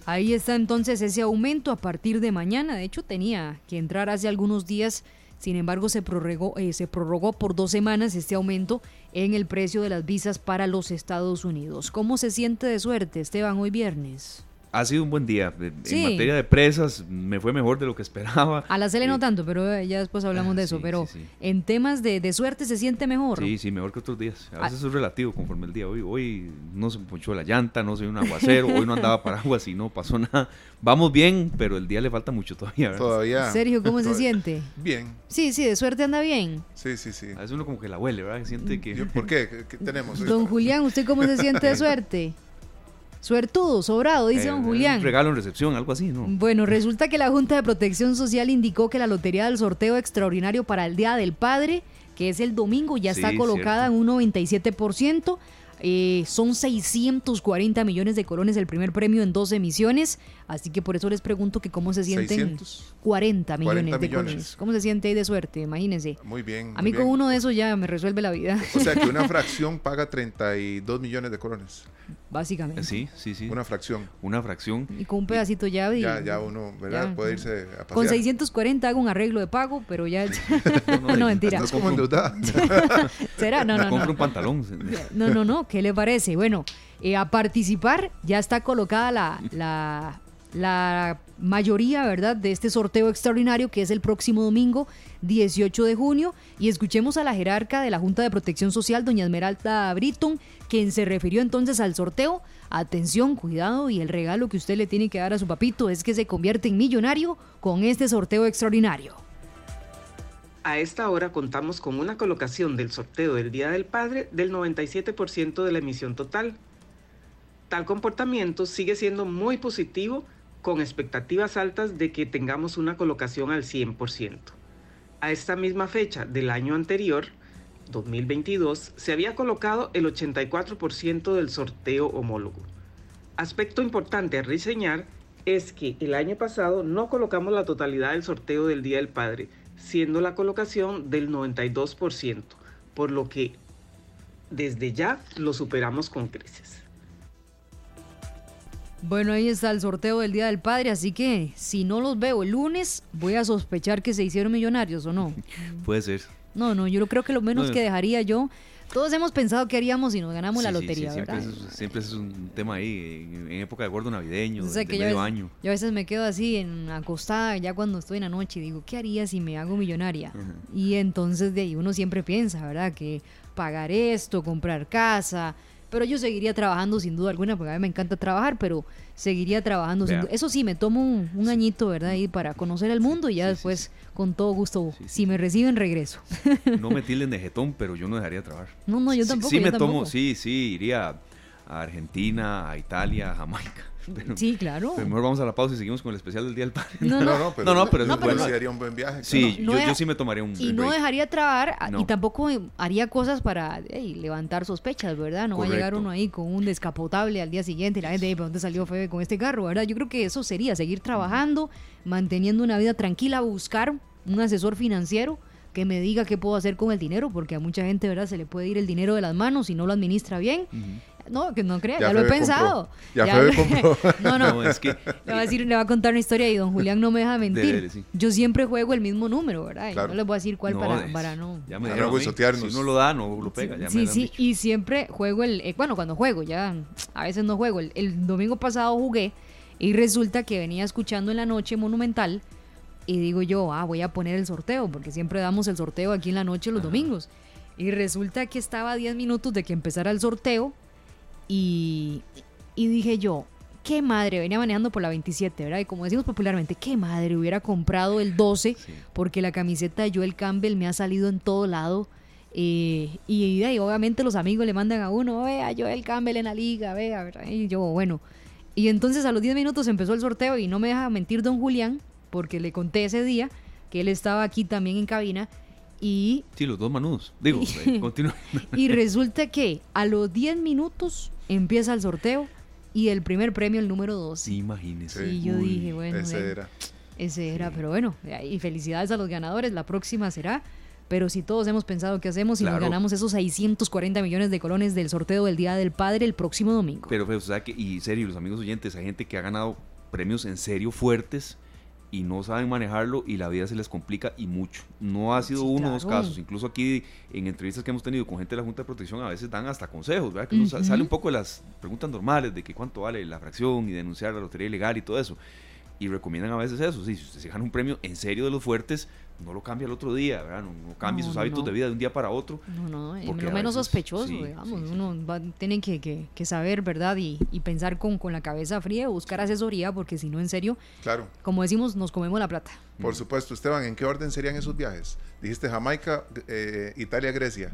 Ahí está entonces ese aumento a partir de mañana. De hecho, tenía que entrar hace algunos días. Sin embargo, se prorrogó, eh, se prorrogó por dos semanas este aumento en el precio de las visas para los Estados Unidos. ¿Cómo se siente de suerte, Esteban, hoy viernes? Ha sido un buen día. En materia de presas, me fue mejor de lo que esperaba. A la Cele no tanto, pero eh, ya después hablamos de eso. pero en temas de, suerte se siente mejor. Sí, sí, mejor que otros días. A veces ah. es relativo conforme el día. Hoy, hoy no se ponchó la llanta, no soy un aguacero, hoy no andaba paraguas y no pasó nada. Vamos bien, pero el día le falta mucho todavía. Todavía. Sergio, ¿cómo se siente? Bien. Sí, sí, de suerte anda bien. Sí, sí, sí. A veces uno como que la huele, ¿verdad? Siente que... ¿Por qué? ¿Qué tenemos? Don Julián, ¿usted cómo se siente de suerte? Suertudo, sobrado, dice don eh, Julián. regalo en recepción, algo así, ¿no? Bueno, resulta que la Junta de Protección Social indicó que la lotería del sorteo extraordinario para el Día del Padre, que es el domingo, ya está colocada en un 97%. Eh, son 640 millones de colones el primer premio en dos emisiones. Así que por eso les pregunto que cómo se sienten 40 millones de colones. ¿Cómo se siente ahí de suerte? Imagínense. Muy bien. a mí con uno de esos ya me resuelve la vida. O sea que una fracción paga 32 millones de colones. Básicamente. Sí, sí, sí. Una fracción. Una fracción. Y con un pedacito ya. ya, ya uno, ¿verdad? Puede irse a pasear. Con 640 hago un arreglo de pago, pero ya. no, mentira. Estás como endeudada. ¿Será? No, no, no. compro un pantalón. No, no, no. ¿Qué le parece? Bueno, eh, a participar ya está colocada la, la la mayoría, ¿verdad?, de este sorteo extraordinario que es el próximo domingo 18 de junio. Y escuchemos a la jerarca de la Junta de Protección Social, doña Esmeralda Britton, quien se refirió entonces al sorteo. Atención, cuidado, y el regalo que usted le tiene que dar a su papito es que se convierte en millonario con este sorteo extraordinario. A esta hora contamos con una colocación del sorteo del Día del Padre del 97% de la emisión total. Tal comportamiento sigue siendo muy positivo con expectativas altas de que tengamos una colocación al 100%. A esta misma fecha del año anterior, 2022, se había colocado el 84% del sorteo homólogo. Aspecto importante a reseñar es que el año pasado no colocamos la totalidad del sorteo del Día del Padre, siendo la colocación del 92%, por lo que desde ya lo superamos con creces. Bueno, ahí está el sorteo del Día del Padre, así que si no los veo el lunes, voy a sospechar que se hicieron millonarios o no. Puede ser. No, no, yo creo que lo menos que dejaría yo todos hemos pensado qué haríamos si nos ganamos la lotería, sí, ¿verdad? Siempre, es, un tema ahí, en, época de gordo navideño, de, medio año. Yo a veces me quedo así, en acostada, ya cuando estoy en la noche, y digo, ¿qué haría si me hago millonaria? Y entonces de ahí uno siempre piensa, ¿verdad? Que pagar esto, comprar casa, pero yo seguiría trabajando sin duda alguna, porque a mí me encanta trabajar, pero seguiría trabajando sin duda. Eso sí, me tomo un, añito, ¿verdad? Ahí para conocer el mundo y ya después, con todo gusto, si me reciben, regreso. No me tilden de jetón, pero yo no dejaría de trabajar. No, no, yo tampoco. Sí, me tomo, sí, sí, iría a Argentina, a Italia, a Jamaica sí, claro. Pero mejor vamos a la pausa y seguimos con el especial del Día del Padre. No, no, no, pero, no, pero, no, bueno. sería un buen viaje. Sí, yo, yo, sí me tomaría un Y no dejaría de trabajar y tampoco haría cosas para levantar sospechas, ¿verdad? No va a llegar uno ahí con un descapotable al día siguiente y la gente, ¿de dónde salió Febe con este carro? ¿verdad? Yo creo que eso sería seguir trabajando, manteniendo una vida tranquila, buscar un asesor financiero que me diga qué puedo hacer con el dinero, porque a mucha gente, ¿verdad? Se le puede ir el dinero de las manos si no lo administra bien. No, que no crea, ya, lo he pensado. Ya, ya compró. no, no, es que le va a decir, le va a contar una historia y don Julián no me deja mentir. Yo siempre juego el mismo número, ¿verdad? Y no les voy a decir cuál para, para no. Ya me dijeron, si no lo da, no lo pega. Ya sí, me sí, y siempre juego el, eh, bueno, cuando juego, ya a veces no juego. El, el domingo pasado jugué y resulta que venía escuchando en la noche Monumental y digo yo, ah, voy a poner el sorteo, porque siempre damos el sorteo aquí en la noche los domingos. Y resulta que estaba a 10 minutos de que empezara el sorteo y, dije yo, qué madre, venía manejando por la 27, ¿verdad? Y como decimos popularmente, qué madre, hubiera comprado el 12 porque la camiseta de Joel Campbell me ha salido en todo lado. Eh, y, y, obviamente los amigos le mandan a uno, vea, Joel Campbell en la liga, vea, ¿verdad? Y yo, bueno. Y entonces a los 10 minutos empezó el sorteo y no me deja mentir don Julián, porque le conté ese día que él estaba aquí también en cabina y... Sí, los dos manudos. Digo, continúa. y resulta que a los 10 minutos empieza el sorteo y el primer premio, el número 2. Sí, imagínese. Y yo dije, bueno, Ese era, pero bueno, y felicidades a los ganadores. La próxima será. Pero si todos hemos pensado qué hacemos y nos ganamos esos 640 millones de colones del sorteo del Día del Padre el próximo domingo. Pero, o sea que, y serio, los amigos oyentes, hay gente que ha ganado premios en serio fuertes y no saben manejarlo y la vida se les complica y mucho. No ha sido uno o dos casos. Incluso aquí en entrevistas que hemos tenido con gente de la Junta de Protección a veces dan hasta consejos, ¿verdad? Que sale un poco de las preguntas normales de que cuánto vale la fracción y denunciar la lotería ilegal y todo eso. Y recomiendan a veces eso. Sí, si usted se gana un premio en serio de los fuertes, no lo cambia el otro día, ¿verdad? No, cambie sus hábitos de vida de un día para otro. No, no, es lo menos sospechoso, digamos. Uno va, tiene que, que, saber, ¿verdad? Y, y pensar con, con, la cabeza fría, buscar asesoría, porque si no, en serio, claro. como decimos, nos comemos la plata. Por supuesto, Esteban, ¿en qué orden serían esos viajes? Dijiste Jamaica, eh, Italia, Grecia.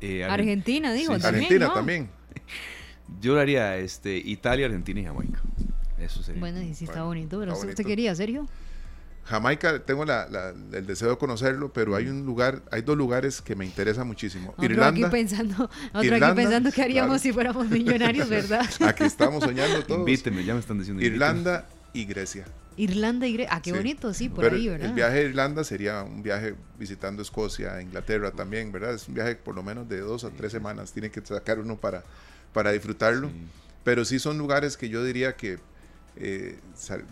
Eh, Argentina, digo. Argentina también. Yo lo haría este, Italia, Argentina y Jamaica. Eso sería. Bueno, y sí está bonito, pero ¿usted quería, Sergio? Jamaica tengo el deseo de conocerlo, pero hay un lugar, hay dos lugares que me interesan muchísimo. Otro Irlanda. Aquí pensando, otro aquí pensando qué haríamos si fuéramos millonarios, ¿verdad? Aquí estamos soñando todos. Invíteme, ya me están diciendo. Irlanda y Grecia. Irlanda y Grecia. Ah, qué bonito, sí, por ahí, ¿verdad? El viaje a Irlanda sería un viaje visitando Escocia, Inglaterra también, ¿verdad? Es un viaje por lo menos de dos a tres semanas. Tiene que sacar uno para, para disfrutarlo. Pero sí son lugares que yo diría que eh,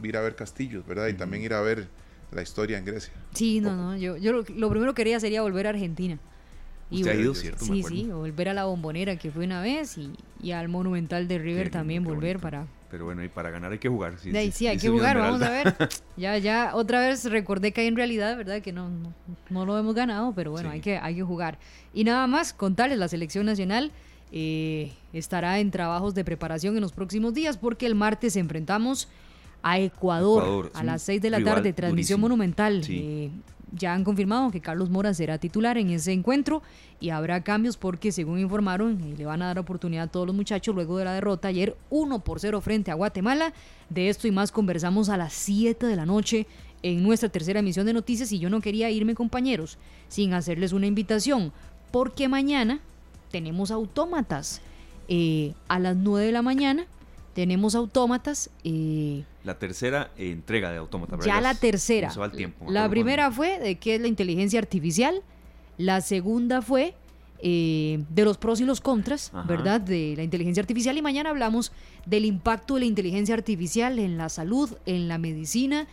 ir a ver castillos, ¿verdad? Y también ir a ver la historia en Grecia. Sí, no, no, yo, yo lo, primero que quería sería volver a Argentina. Y ha ido, ¿cierto? Sí, sí, volver a la bombonera que fue una vez y, y al Monumental de River también volver para... Pero bueno, y para ganar hay que jugar. Sí, sí, hay que jugar, vamos a ver. ya, ya, otra vez recordé que hay en realidad, ¿verdad? Que no, no, lo hemos ganado, pero bueno, hay, que, hay que jugar. Y nada más, contarles, la selección nacional eh, estará en trabajos de preparación en los próximos días porque el martes enfrentamos a Ecuador, a las 6 de la tarde, transmisión monumental. Eh, ya han confirmado que Carlos Mora será titular en ese encuentro y habrá cambios porque, según informaron, eh, le van a dar oportunidad a todos los muchachos luego de la derrota ayer 1 por 0 frente a Guatemala. De esto y más conversamos a las 7 de la noche en nuestra tercera emisión de noticias y yo no quería irme, compañeros, sin hacerles una invitación, porque mañana tenemos autómatas. Eh, a las 9 de la mañana tenemos autómatas. Eh, la tercera entrega de autómatas. Ya la tercera. la primera fue de qué es la inteligencia artificial. La segunda fue eh, de los pros y los contras, ¿verdad? De la inteligencia artificial. Y mañana hablamos del impacto de la inteligencia artificial en la salud, en la medicina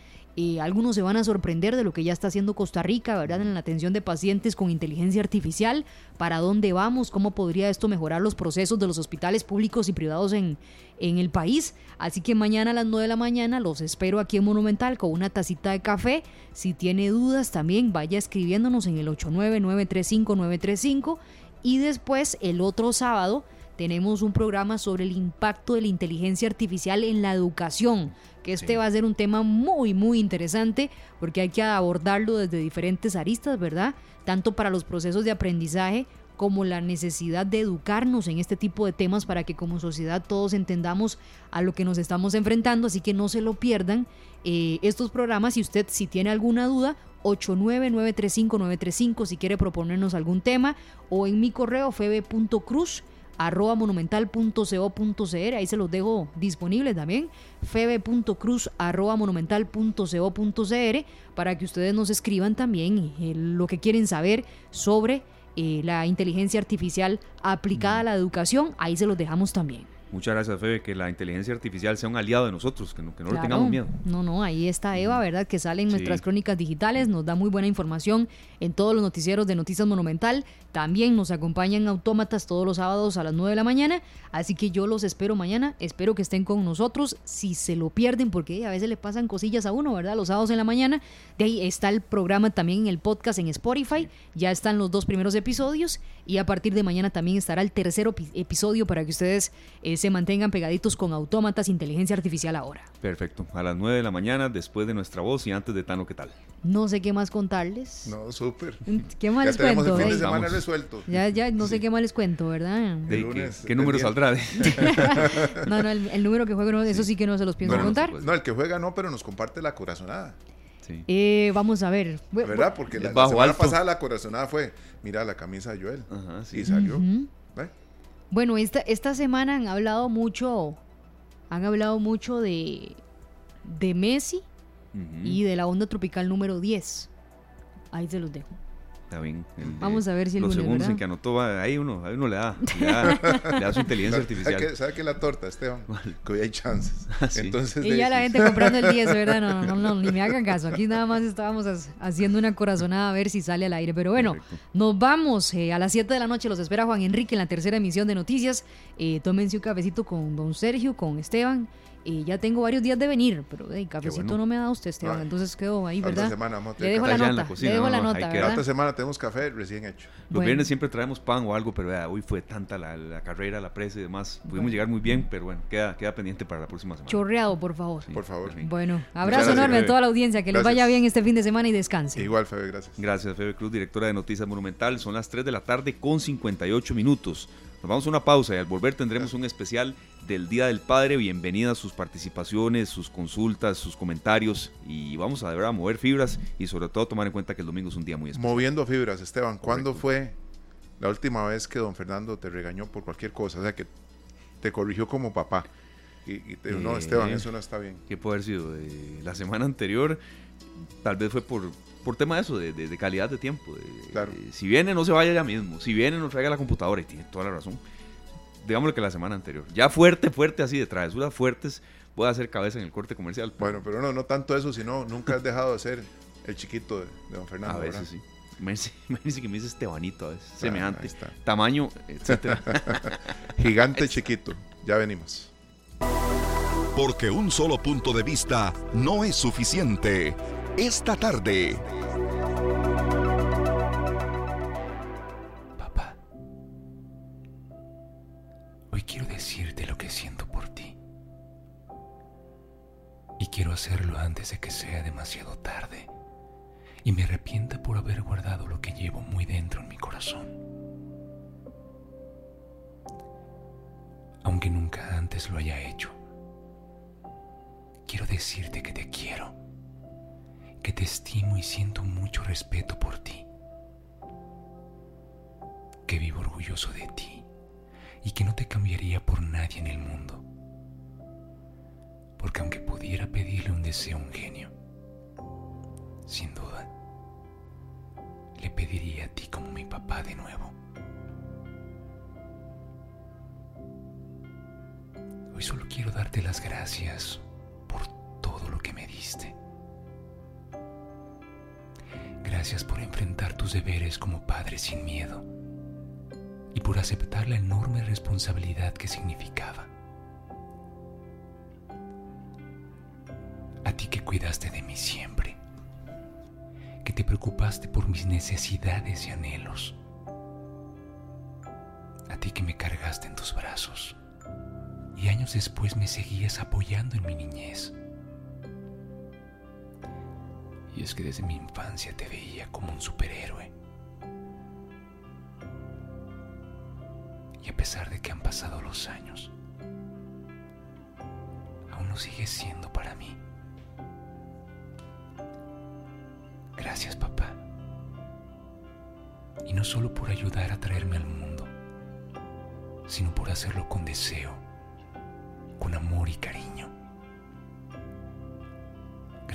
algunos se van a sorprender de lo que ya está haciendo Costa Rica, ¿verdad? En la atención de pacientes con inteligencia artificial. ¿Para dónde vamos? ¿Cómo podría esto mejorar los procesos de los hospitales públicos y privados en, en el país? Así que mañana a las 9 de la mañana los espero aquí en Monumental con una tacita de café. Si tiene dudas también vaya escribiéndonos en el 89935 Y después el otro sábado tenemos un programa sobre el impacto de la inteligencia artificial en la educación que este va a ser un tema muy, muy interesante porque hay que abordarlo desde diferentes aristas, ¿verdad? Tanto para los procesos de aprendizaje como la necesidad de educarnos en este tipo de temas para que como sociedad todos entendamos a lo que nos estamos enfrentando, así que no se lo pierdan eh, estos programas. Si usted si tiene alguna duda, 89935 si quiere proponernos algún tema o en mi correo febe.cruz arroba monumental.co.cr, ahí se los dejo disponibles también, febe.cruz arroba monumental.co.cr, para que ustedes nos escriban también eh, lo que quieren saber sobre eh, la inteligencia artificial aplicada a la educación, ahí se los dejamos también. Muchas gracias, Febe, que la inteligencia artificial sea un aliado de nosotros, que no, que no le tengamos miedo. No, no, ahí está Eva, ¿verdad? Que sale en nuestras crónicas digitales, nos da muy buena información en todos los noticieros de Noticias Monumental. También nos acompañan autómatas todos los sábados a las 9 de la mañana. Así que yo los espero mañana, espero que estén con nosotros. Si se lo pierden, porque a veces le pasan cosillas a uno, ¿verdad? Los sábados en la mañana. De ahí está el programa también en el podcast en Spotify. Ya están los dos primeros episodios. Y a partir de mañana también estará el tercer episodio para que ustedes eh, se mantengan pegaditos con autómatas, inteligencia artificial ahora. Perfecto. A las 9 de la mañana, después de nuestra voz y antes de Tano, ¿qué tal? No sé qué más contarles. No, súper. ¿Qué más les cuento? El fin de semana resuelto. Ya, ya, no sé qué más les cuento, ¿verdad? ¿Qué, número saldrá? no, no, el, número que juega, eso sí que no se los pienso contar. No, el que juega no, pero nos comparte la corazonada. Sí. Eh, vamos a ver. ¿Verdad? Porque la, semana pasada la corazonada fue, mira la camisa de Joel. Ajá, sí. Y salió. Bueno, esta, esta semana han hablado mucho, han hablado mucho de, de Messi y de la onda tropical número 10. Ahí se los dejo. Está bien. Vamos a ver si el Los segundos que anotó, va, ahí uno, ahí uno le da, le da, le da su inteligencia artificial. ¿Sabe qué, sabe la torta, Esteban? Que hoy hay chances. Ah, sí. Entonces, Y ya la gente comprando el 10, ¿verdad? No, no, no, ni me hagan caso. Aquí nada más estábamos ha- haciendo una corazonada a ver si sale al aire. Pero bueno, Perfecto. nos vamos. eh, a las 7 de la noche los espera Juan Enrique en la tercera emisión de Noticias. Eh, tómense un cafecito con don Sergio, con Esteban. Eh, ya tengo varios días de venir, pero el cafecito bueno. no me ha dado usted, Esteban. Entonces quedo ahí, ¿verdad? semana vamos a Le tener dejo café. la en la nota, cocina, le dejo no, la no, nota, ¿verdad? otra semana tenemos café recién hecho. Los Bueno. viernes siempre traemos pan o algo, pero vea, hoy fue tanta la, la carrera, la presa y demás. Pudimos llegar muy bien, pero bueno, queda, queda pendiente para la próxima semana. Chorreado, por favor. Sí, Por favor. Bueno, abrazo gracias, enorme a toda la audiencia. Que les vaya bien este fin de semana y descanse. Igual, Febe, gracias. Gracias, Febe Cruz, directora de Noticias Monumental. Son las 3 de la tarde con 58 minutos. Nos vamos a una pausa y al volver tendremos un especial del Día del Padre. Bienvenidas sus participaciones, sus consultas, sus comentarios y vamos a de verdad mover fibras y sobre todo tomar en cuenta que el domingo es un día muy especial. Moviendo fibras, Esteban, ¿cuándo Correcto. fue la última vez que don Fernando te regañó por cualquier cosa? O sea, que te corrigió como papá. Y, y te dijo, no, Eh. Esteban, eso no está bien. ¿Qué puede haber sido? Eh, la semana anterior tal vez fue por, por tema de eso, de, de- de calidad de tiempo. de- Claro. de- si viene, no se vaya ya mismo. Si viene, no traiga la computadora. Y tiene toda la razón. Digámoslo que la semana anterior. Ya fuerte, fuerte, así de travesuras fuertes. Voy a hacer cabeza en el corte comercial. Bueno, pero no, no tanto eso, sino nunca has dejado de ser el chiquito de, de don Fernando. a veces ¿verdad? sí. Imagínense, imagínense que me dice Estebanito a veces. Ah, semejante. Tamaño, etcétera. Gigante chiquito. Ya venimos. Porque un solo punto de vista no es suficiente. Esta tarde, Papá, hoy quiero decirte lo que siento por ti. Y quiero hacerlo antes de que sea demasiado tarde y me arrepienta por haber guardado lo que llevo muy dentro en mi corazón. Aunque nunca antes lo haya hecho, quiero decirte que te quiero, que te estimo y siento mucho respeto por ti que vivo orgulloso de ti y que no te cambiaría por nadie en el mundo. Porque aunque pudiera pedirle un deseo a un genio, sin duda, le pediría a ti como mi papá de nuevo. Hoy solo quiero darte las gracias por todo lo que me diste. Gracias por enfrentar tus deberes como padre sin miedo y por aceptar la enorme responsabilidad que significaba. A ti que cuidaste de mí siempre, que te preocupaste por mis necesidades y anhelos. A ti que me cargaste en tus brazos y años después me seguías apoyando en mi niñez. Y es que desde mi infancia te veía como un superhéroe. Y a pesar de que han pasado los años, aún no sigues siendo para mí. Gracias, papá. Y no solo por ayudar a traerme al mundo, sino por hacerlo con deseo, con amor y cariño.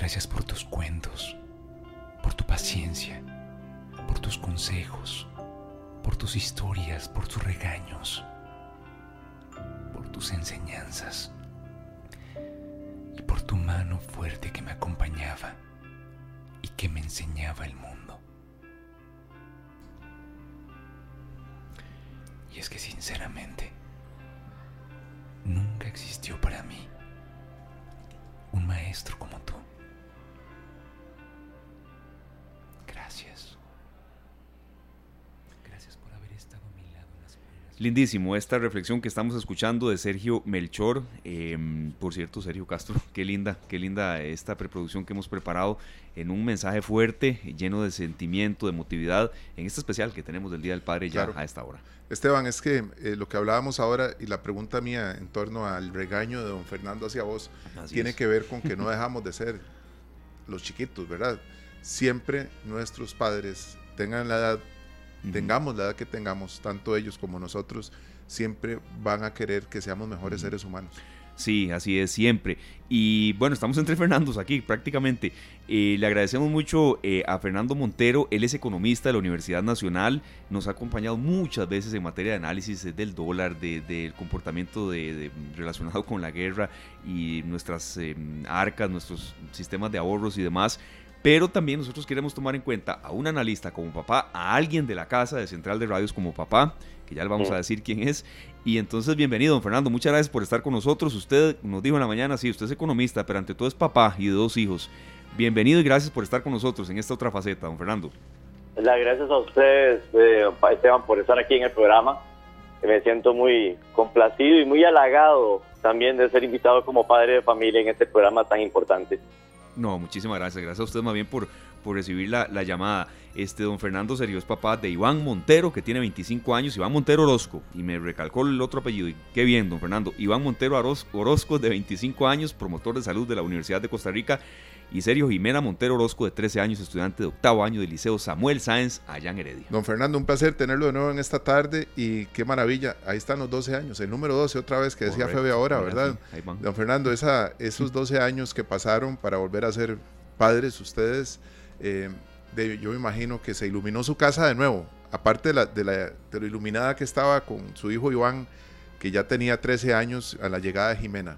Gracias por tus cuentos, por tu paciencia, por tus consejos, por tus historias, por tus regaños, por tus enseñanzas y por tu mano fuerte que me acompañaba y que me enseñaba el mundo. Y es que sinceramente, nunca existió para mí un maestro como tú. Lindísimo esta reflexión que estamos escuchando de Sergio Melchor. Eh, por cierto, Sergio Castro, qué linda, qué linda esta preproducción que hemos preparado en un mensaje fuerte, lleno de sentimiento, de emotividad, en este especial que tenemos del Día del Padre ya Claro. a esta hora. Esteban, es que eh, lo que hablábamos ahora y la pregunta mía en torno al regaño de don Fernando hacia vos Así tiene es. que ver con que no dejamos de ser los chiquitos, ¿verdad? Siempre nuestros padres tengan la edad, Tengamos la edad que tengamos, tanto ellos como nosotros, siempre van a querer que seamos mejores seres humanos. Sí, así es, siempre. Y bueno, estamos entre Fernandos aquí prácticamente. Eh, le agradecemos mucho eh, a Fernando Montero, él es economista de la Universidad Nacional, nos ha acompañado muchas veces en materia de análisis del dólar, del comportamiento de, relacionado con la guerra y nuestras em, arcas, nuestros sistemas de ahorros y demás. Pero también nosotros queremos tomar en cuenta a un analista como papá, a alguien de la casa de Central de Radios como papá, que ya le vamos a decir quién es. Y entonces, bienvenido, don Fernando. Muchas gracias por estar con nosotros. Usted nos dijo en la mañana, sí, usted es economista, pero ante todo es papá y de dos hijos. Bienvenido y gracias por estar con nosotros en esta otra faceta, don Fernando. Las gracias a ustedes, eh, Esteban, por estar aquí en el programa. Me siento muy complacido y muy halagado también de ser invitado como padre de familia en este programa tan importante. No, muchísimas gracias. Gracias a usted más bien por, por recibir la, llamada. Este don Fernando Serio es papá de Iván Montero, que tiene 25 años, Iván Montero Orozco, y me recalcó el otro apellido. Qué bien, don Fernando. Iván Montero Orozco, de 25 años, promotor de salud de la Universidad de Costa Rica, y Sergio Jimena Montero Orozco, de 13 años, estudiante de octavo año del Liceo Samuel Sáenz, allá en Heredia. Don Fernando, un placer tenerlo de nuevo en esta tarde y qué maravilla. Ahí están los 12 años, el número 12 otra vez que decía Febe ahora, ¿verdad? Don Fernando, esa, esos 12 años que pasaron para volver a ser padres ustedes, eh, yo me imagino que se iluminó su casa de nuevo, aparte de, la, de, la, de lo iluminada que estaba con su hijo Iván, que ya tenía 13 años a la llegada de Jimena.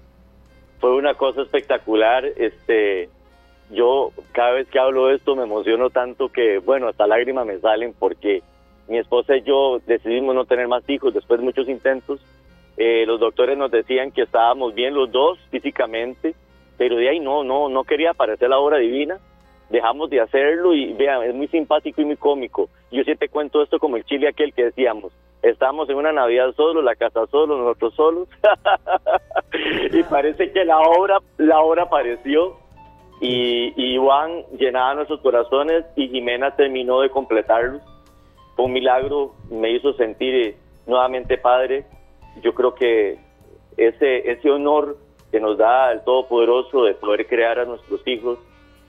Fue una cosa espectacular, este yo cada vez que hablo de esto me emociono tanto que, bueno, hasta lágrimas me salen porque mi esposa y yo decidimos no tener más hijos después de muchos intentos. Eh, los doctores nos decían que estábamos bien los dos físicamente, pero de ahí no, no, no quería aparecer la obra divina. Dejamos de hacerlo y vean, es muy simpático y muy cómico. Yo te cuento esto como el chile aquel que decíamos, estamos en una Navidad solo, la casa solo, nosotros solos. y parece que la obra, la obra apareció y, y Iván llenaba nuestros corazones y Jimena terminó de completarlos. Fue un milagro, me hizo sentir nuevamente padre. Yo creo que ese, ese honor que nos da el Todopoderoso de poder crear a nuestros hijos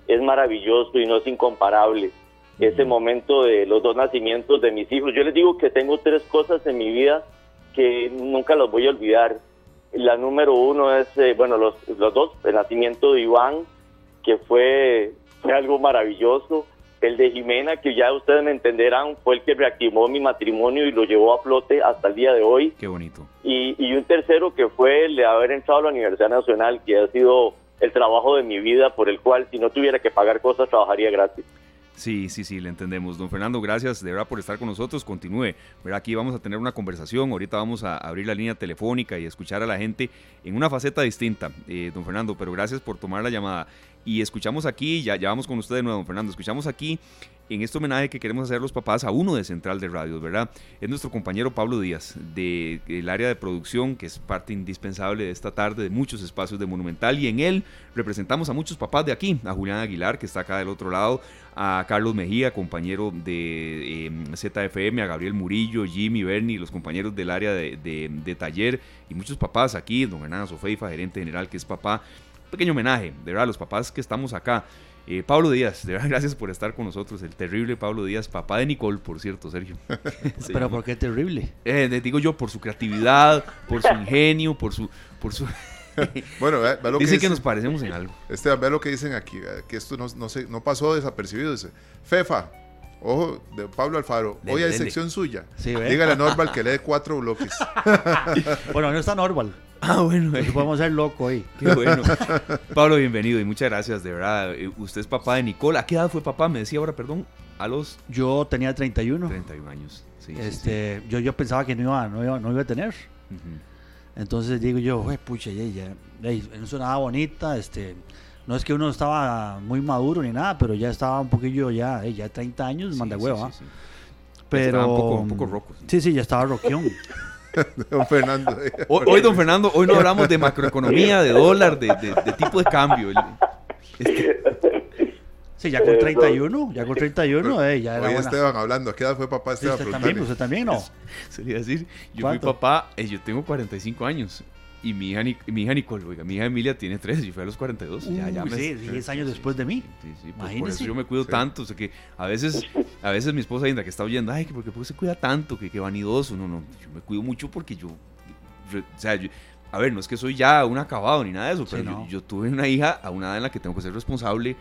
es maravilloso y no es incomparable. Ese momento de los dos nacimientos de mis hijos. Yo les digo que tengo tres cosas en mi vida que nunca los voy a olvidar. La número uno es, eh, bueno, los, los dos, el nacimiento de Iván que fue, fue algo maravilloso. El de Jimena, que ya ustedes me entenderán, fue el que reactivó mi matrimonio y lo llevó a flote hasta el día de hoy. Qué bonito. Y, y un tercero que fue el de haber entrado a la Universidad Nacional, que ha sido el trabajo de mi vida, por el cual si no tuviera que pagar cosas, trabajaría gratis. Sí, sí, sí, le entendemos. Don Fernando, gracias de verdad por estar con nosotros. Continúe. Verá, aquí vamos a tener una conversación. Ahorita vamos a abrir la línea telefónica y escuchar a la gente en una faceta distinta, eh, don Fernando, pero gracias por tomar la llamada. Y escuchamos aquí, ya, ya vamos con usted de nuevo, Fernando, escuchamos aquí en este homenaje que queremos hacer los papás a uno de Central de Radios, ¿verdad? Es nuestro compañero Pablo Díaz, del área de producción, que es parte indispensable de esta tarde, de muchos espacios de Monumental, y en él representamos a muchos papás de aquí, a Julián Aguilar, que está acá del otro lado, a Carlos Mejía, compañero de em, ZFM, a Gabriel Murillo, Jimmy, Bernie, los compañeros del área de, taller, y muchos papás aquí, don Hernán Sofeifa, gerente general, que es papá, pequeño homenaje, de verdad, a los papás que estamos acá. Eh, Pablo Díaz, de verdad, gracias por estar con nosotros. El terrible Pablo Díaz, papá de Nicole, por cierto, Sergio. ¿Pero por qué terrible? Eh, digo yo, por su creatividad, por su ingenio, por su... Por su bueno, ve, lo dicen que, nos parecemos en algo. Este, ve lo que dicen aquí, que esto no, no, no pasó desapercibido. Dice, Fefa, ojo, de Pablo Alfaro, hoy hay sección suya. Dígale a Norval que lee cuatro bloques. bueno, no está Norval. Ah, bueno. podemos ser loco ahí. Qué bueno. Pablo, bienvenido y muchas gracias, de verdad. Eh, usted es papá de Nicole. ¿A qué edad fue papá? Me decía ahora, perdón. A los... Yo tenía 31. 31 años, sí. Este, Yo, yo pensaba que no iba, no iba, no iba a tener. Entonces digo yo, pucha, ya, ya, no sonaba bonita, este... No es que uno estaba muy maduro ni nada, pero ya estaba un poquillo ya, ya 30 años, manda hueva. pero... Un poco, un poco roco. Sí, sí, ya estaba roqueón. don Fernando. Hoy, don Fernando, hoy no hablamos de macroeconomía, de dólar, de, tipo de cambio. Este. Sí, ya con 31, ya con 31, eh, ya era Hoy Esteban hablando, ¿a qué edad fue papá Esteban? usted también, usted también, ¿no? Sería decir, yo fui papá, eh, yo tengo 45 años y mi hija, mi hija Nicole, oiga, mi hija Emilia tiene 3 y fue a los 42. ya, ya me, sí, 10 años después de mí. Sí, sí, pues por eso yo me cuido tanto. O sea, que a veces, a veces mi esposa Inda que está oyendo, ay, ¿por qué, se cuida tanto? Que, que vanidoso. No, no, yo me cuido mucho porque yo, o sea, a ver, no es que soy ya un acabado ni nada de eso, pero yo, tuve una hija a una edad en la que tengo que ser responsable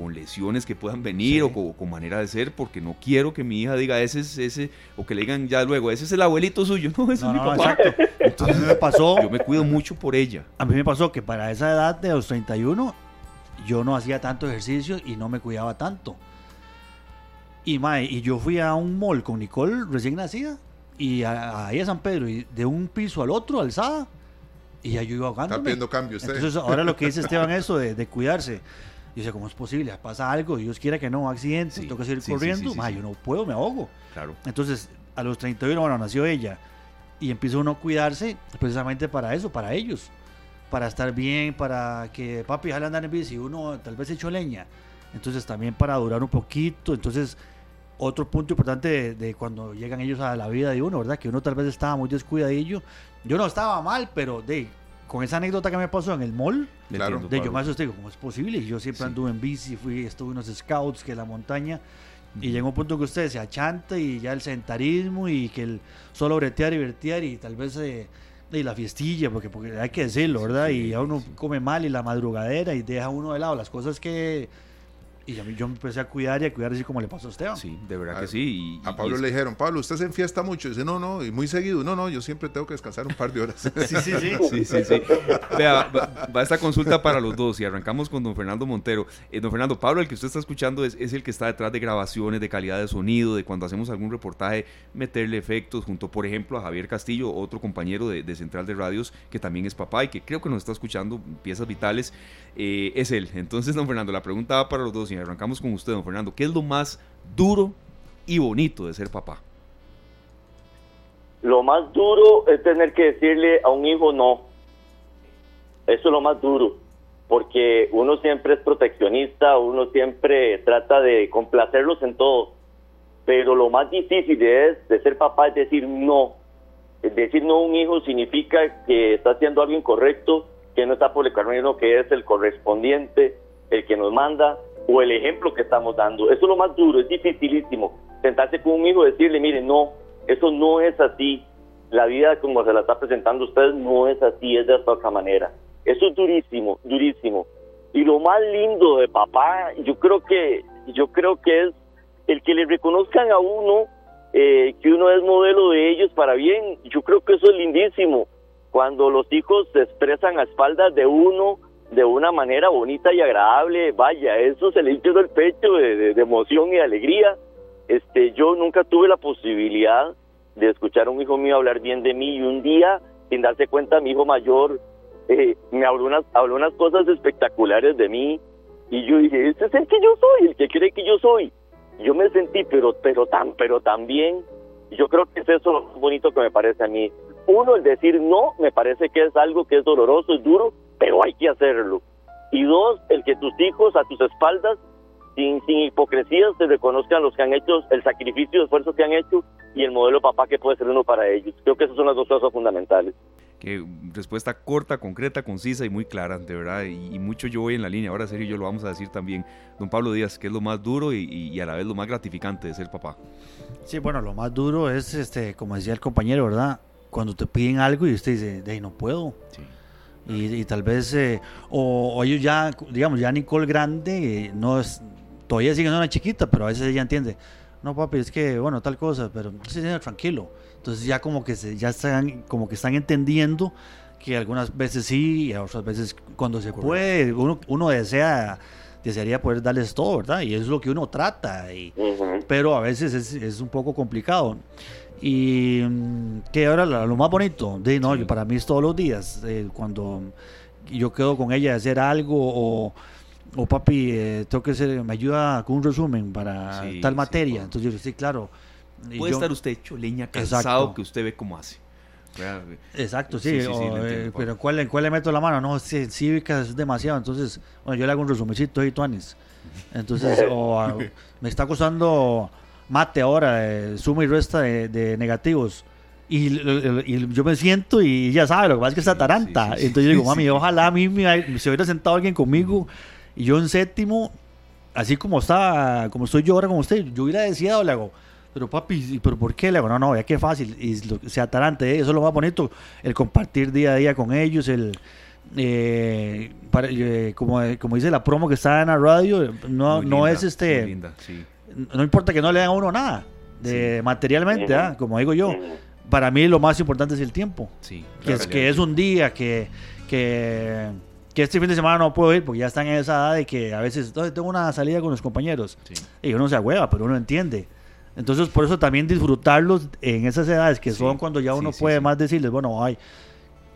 con lesiones que puedan venir o con, manera de ser, porque no quiero que mi hija diga ese es ese, o que le digan ya luego, ese es el abuelito suyo, no, ese es mi papá. Entonces, a mí me pasó. Yo me cuido mucho por ella. A mí me pasó que para esa edad de los 31, yo no hacía tanto ejercicio y no me cuidaba tanto. Y, mae, y yo fui a un mall con Nicole recién nacida y ahí a, San Pedro y de un piso al otro alzada y ya yo iba ahogándome. Está pidiendo cambio usted. Entonces ahora lo que dice Esteban eso de, de cuidarse. Dice, ¿cómo es posible? Pasa algo, Dios quiera que no, accidente, tengo que seguir corriendo. yo no puedo, me ahogo. Claro. Entonces, a los 31, bueno, nació ella. Y empieza uno a cuidarse precisamente para eso, para ellos. Para estar bien, para que papi jale andar en bici, uno tal vez echó leña. Entonces, también para durar un poquito. Entonces, otro punto importante de, cuando llegan ellos a la vida de uno, ¿verdad? Que uno tal vez estaba muy descuidadillo. Yo no estaba mal, pero de con esa anécdota que me pasó en el mall, claro. de yo más asusté, ¿cómo es posible? Y yo siempre anduve en bici, fui, estuve en unos scouts, que la montaña, y llegó un punto que usted se achanta y ya el sentarismo y que el solo bretear y vertear y tal vez eh, y la fiestilla, porque, porque hay que decirlo, ¿verdad? y a uno come mal y la madrugadera y deja uno de lado las cosas que y a mí yo me empecé a cuidar y a cuidar así como le pasó a Esteban. Sí, de verdad que sí. a Pablo le dijeron, Pablo, usted se enfiesta mucho. dice, no, no, y muy seguido. No, no, yo siempre tengo que descansar un par de horas. sí, sí, sí. sí, sí, sí. Vea, va, esta consulta para los dos y arrancamos con don Fernando Montero. Eh, don Fernando, Pablo, el que usted está escuchando es, es, el que está detrás de grabaciones, de calidad de sonido, de cuando hacemos algún reportaje, meterle efectos junto, por ejemplo, a Javier Castillo, otro compañero de, de Central de Radios, que también es papá y que creo que nos está escuchando piezas vitales. Eh, es él. Entonces, don Fernando, la pregunta va para los dos y arrancamos con usted, don Fernando. ¿Qué es lo más duro y bonito de ser papá? Lo más duro es tener que decirle a un hijo no. Eso es lo más duro, porque uno siempre es proteccionista, uno siempre trata de complacerlos en todo, pero lo más difícil es de ser papá es decir no. Decir no a un hijo significa que está haciendo algo incorrecto que no está por el camino que es el correspondiente, el que nos manda o el ejemplo que estamos dando. Eso es lo más duro, es dificilísimo. Sentarse con un hijo y decirle, mire, no, eso no es así. La vida como se la está presentando usted no es así, es de esta otra manera. Eso es durísimo, durísimo. Y lo más lindo de papá, yo creo que, yo creo que es el que le reconozcan a uno eh, que uno es modelo de ellos para bien. Yo creo que eso es lindísimo cuando los hijos se expresan a espaldas de uno de una manera bonita y agradable, vaya, eso se le hinchó el pecho de, emoción y de alegría. Este, yo nunca tuve la posibilidad de escuchar a un hijo mío hablar bien de mí y un día, sin darse cuenta, mi hijo mayor eh, me habló unas, habló unas cosas espectaculares de mí y yo dije, ese es el que yo soy, el que cree que yo soy. Yo me sentí, pero, pero tan, pero tan bien. Yo creo que es eso lo bonito que me parece a mí. Uno, el decir no, me parece que es algo que es doloroso, es duro, pero hay que hacerlo. Y dos, el que tus hijos a tus espaldas, sin, sin hipocresías, te reconozcan los que han hecho, el sacrificio, el esfuerzo que han hecho y el modelo papá que puede ser uno para ellos. Creo que esas son las dos cosas fundamentales. Que respuesta corta, concreta, concisa y muy clara, de verdad. Y, mucho yo voy en la línea. Ahora, serio, yo lo vamos a decir también. Don Pablo Díaz, ¿qué es lo más duro y, y, a la vez lo más gratificante de ser papá? Sí, bueno, lo más duro es, este, como decía el compañero, ¿verdad? cuando te piden algo y usted dice, de ahí no puedo. Y, tal vez, eh, o, ellos ya, digamos, ya Nicole Grande eh, no es, todavía sigue siendo una chiquita, pero a veces ella entiende, no papi, es que, bueno, tal cosa, pero sí, tranquilo. Entonces ya como que se, ya están, como que están entendiendo que algunas veces sí y otras veces cuando se puede, uno, uno desea desearía poder darles todo, ¿verdad? Y es lo que uno trata, y, pero a veces es, es, un poco complicado. Y mm, que ahora lo más bonito, de no, para mí es todos los días, eh, cuando yo quedo con ella de hacer algo o, o papi, eh, tengo que hacer, me ayuda con un resumen para tal materia. Entonces yo sí, claro. Puede estar usted hecho leña cansado que usted ve cómo hace. Exacto, sí, eh, pero ¿cuál, ¿cuál, le meto la mano? No, sí, cívica es demasiado, entonces, bueno, yo le hago un resumecito ahí, Tuanis. Entonces, o, me está costando mate ahora, eh, suma y resta de, negativos. Y, yo me siento y ya sabe, lo que pasa es que está taranta. Entonces yo digo, mami, ojalá a mí me, se hubiera sentado alguien conmigo y yo en séptimo, así como está, como estoy yo ahora con usted, yo hubiera deseado, le hago, pero papi, ¿pero por qué? Le digo, no, no, vea qué fácil, y se atarante, ¿eh? eso es lo más bonito, el compartir día a día con ellos, el, eh, eh, como, como dice la promo que está en la radio, no, no es este, no importa que no le den a uno nada, de, materialmente, ¿ah? como digo yo, para mí lo más importante es el tiempo, que, es, que es un día, que, que que este fin de semana no puedo ir porque ya están en esa edad de que a veces tengo una salida con los compañeros y uno se agüeva, pero uno entiende. Entonces, por eso también disfrutarlos en esas edades que son cuando ya uno puede más decirles, bueno, ay.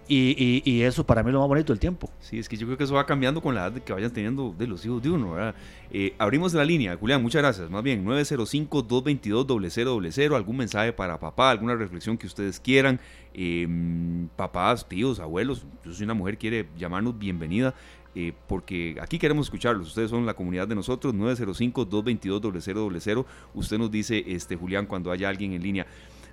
Y, y, eso para mí es lo más bonito del tiempo. Sí, es que yo creo que eso va cambiando con la edad que vayan teniendo de los hijos de uno, ¿verdad? Eh, abrimos la línea, Julián, muchas gracias. Más bien, 905-222-0000, algún mensaje para papá, alguna reflexión que ustedes quieran. Em, papás, tíos, abuelos, yo soy una mujer, quiere llamarnos bienvenida, eh, porque aquí queremos escucharlos. Ustedes son la comunidad de nosotros, 905-222-0000. Usted nos dice, este, Julián, cuando haya alguien en línea.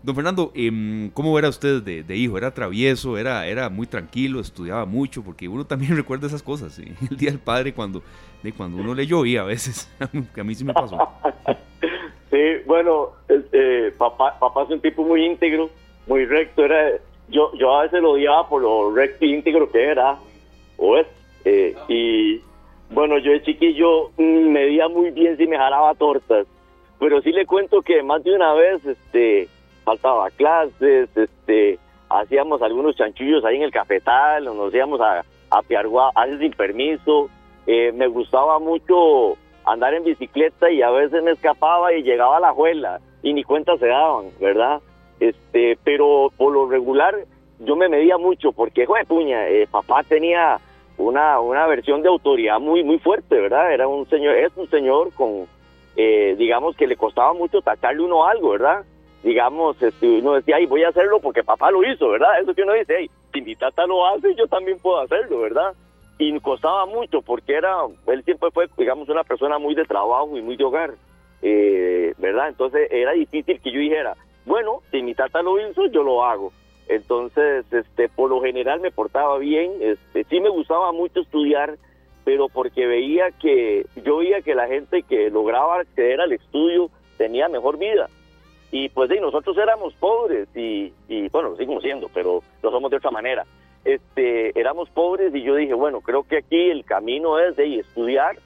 Don Fernando, em, ¿cómo era usted de, hijo? ¿Era travieso? Era, ¿Era muy tranquilo? ¿Estudiaba mucho? Porque uno también recuerda esas cosas. El Día del Padre, cuando, de cuando uno le llovía a veces, que a mí sí me pasó. Sí, bueno, eh, papá, papá es un tipo muy íntegro muy recto. Era, yo, yo a veces lo odiaba por lo recto y íntegro que era, o es. Eh, y bueno, yo de chiquillo mm, me veía muy bien si me jalaba tortas, pero sí le cuento que más de una vez este faltaba clases, este hacíamos algunos chanchullos ahí en el cafetal, nos íbamos a, a Piarguá, sin permiso. Eh, me gustaba mucho andar en bicicleta y a veces me escapaba y llegaba a la juela y ni cuenta se daban, ¿verdad? este, pero por lo regular yo me medía mucho porque, joder, puña, eh, papá tenía una, una versión de autoridad muy, muy fuerte, ¿verdad? Era un señor, es un señor con, eh, digamos que le costaba mucho tacarle uno algo, ¿verdad? Digamos, este, uno decía, ay, voy a hacerlo porque papá lo hizo, ¿verdad? Eso que uno dice, hey, si mi tata lo hace, yo también puedo hacerlo, ¿verdad? Y costaba mucho porque era, él siempre fue, digamos, una persona muy de trabajo y muy de hogar, eh, ¿verdad? Entonces era difícil que yo dijera, bueno, si mi tata lo hizo, yo lo hago. Entonces, este, por lo general me portaba bien, este, sí me gustaba mucho estudiar, pero porque veía que, yo veía que la gente que lograba acceder al estudio tenía mejor vida. Y pues de nosotros éramos pobres y, y bueno, lo seguimos siendo, pero lo somos de otra manera. Este, éramos pobres y yo dije, bueno, creo que aquí el camino es de estudiar.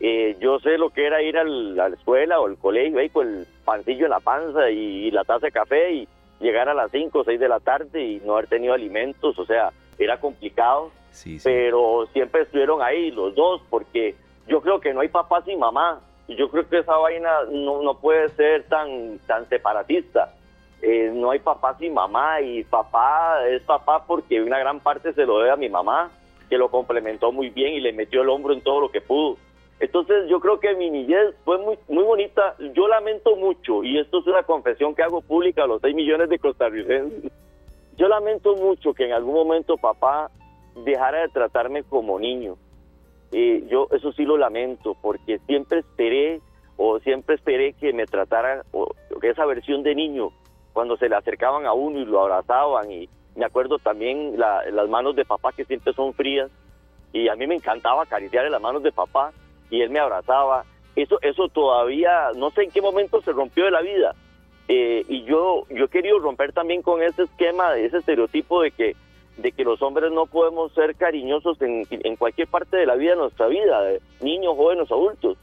Eh, yo sé lo que era ir a la escuela o al colegio ahí con el pancillo en la panza y, la taza de café y llegar a las 5 o 6 de la tarde y no haber tenido alimentos, o sea, era complicado, pero siempre estuvieron ahí los dos porque yo creo que no hay papá sin mamá. y yo creo que esa vaina no, no puede ser tan, tan separatista. Eh, no hay papá sin mamá y papá es papá porque una gran parte se lo debe a mi mamá, que lo complementó muy bien y le metió el hombro en todo lo que pudo. Entonces yo creo que mi niñez fue muy, muy bonita. Yo lamento mucho, y esto es una confesión que hago pública a los 6 millones de costarricenses, yo lamento mucho que en algún momento papá dejara de tratarme como niño. Y yo eso sí lo lamento, porque siempre esperé o siempre esperé que me tratara o, esa versión de niño, cuando se le acercaban a uno y lo abrazaban. Y me acuerdo también las manos de papá que siempre son frías. Y a mí me encantaba acariciar las manos de papá y él me abrazaba. Eso, eso todavía, no sé en qué momento se rompió de la vida. Eh, y yo, yo he querido romper también con ese esquema, ese estereotipo de que, de que los hombres no podemos ser cariñosos en, en cualquier parte de la vida de nuestra vida, niños, jóvenes, adultos.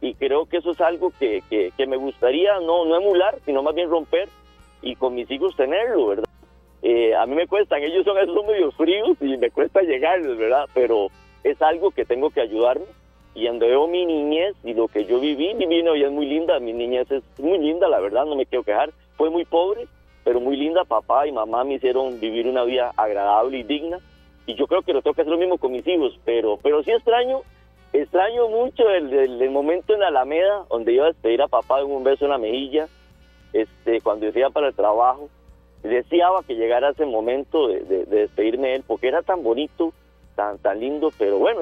Y creo que eso es algo que, que, me gustaría no, no emular, sino más bien romper y con mis hijos tenerlo, ¿verdad? Eh, a mí me cuestan, ellos son esos medios fríos y me cuesta llegarles, ¿verdad? Pero es algo que tengo que ayudarme y cuando veo mi niñez y lo que yo viví, mi vida es muy linda, mi niñez es muy linda, la verdad, no me quiero quejar. Fue muy pobre, pero muy linda. Papá y mamá me hicieron vivir una vida agradable y digna. Y yo creo que lo tengo que hacer lo mismo con mis hijos, pero, pero sí extraño, extraño mucho el, momento en Alameda, donde iba a despedir a papá con un beso en la mejilla, este, cuando decía para el trabajo. Deseaba que llegara ese momento de, de, despedirme de él, porque era tan bonito, tan, tan lindo, pero bueno,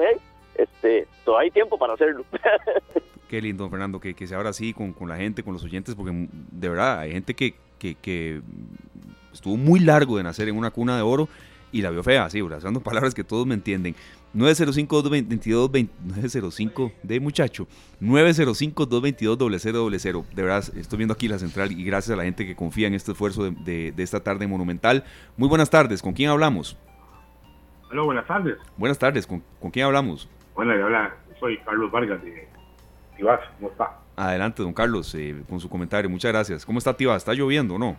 este, todavía hay tiempo para hacerlo. Qué lindo, Fernando, que, que sea ahora sí con, con, la gente, con los oyentes, porque de verdad hay gente que, que, que, estuvo muy largo de nacer en una cuna de oro y la vio fea, sí, usando palabras que todos me entienden. 905-222, 905 de muchacho, 905-222-0000. De verdad, estoy viendo aquí la central y gracias a la gente que confía en este esfuerzo de, esta tarde monumental. Muy buenas tardes, ¿con quién hablamos? Hola, buenas tardes. Buenas tardes, ¿con, quién hablamos? Bueno, habla, soy Carlos Vargas de Tibás, ¿cómo está? Adelante, don Carlos, eh, con su comentario, muchas gracias. ¿Cómo está Tibás? ¿Está lloviendo o no?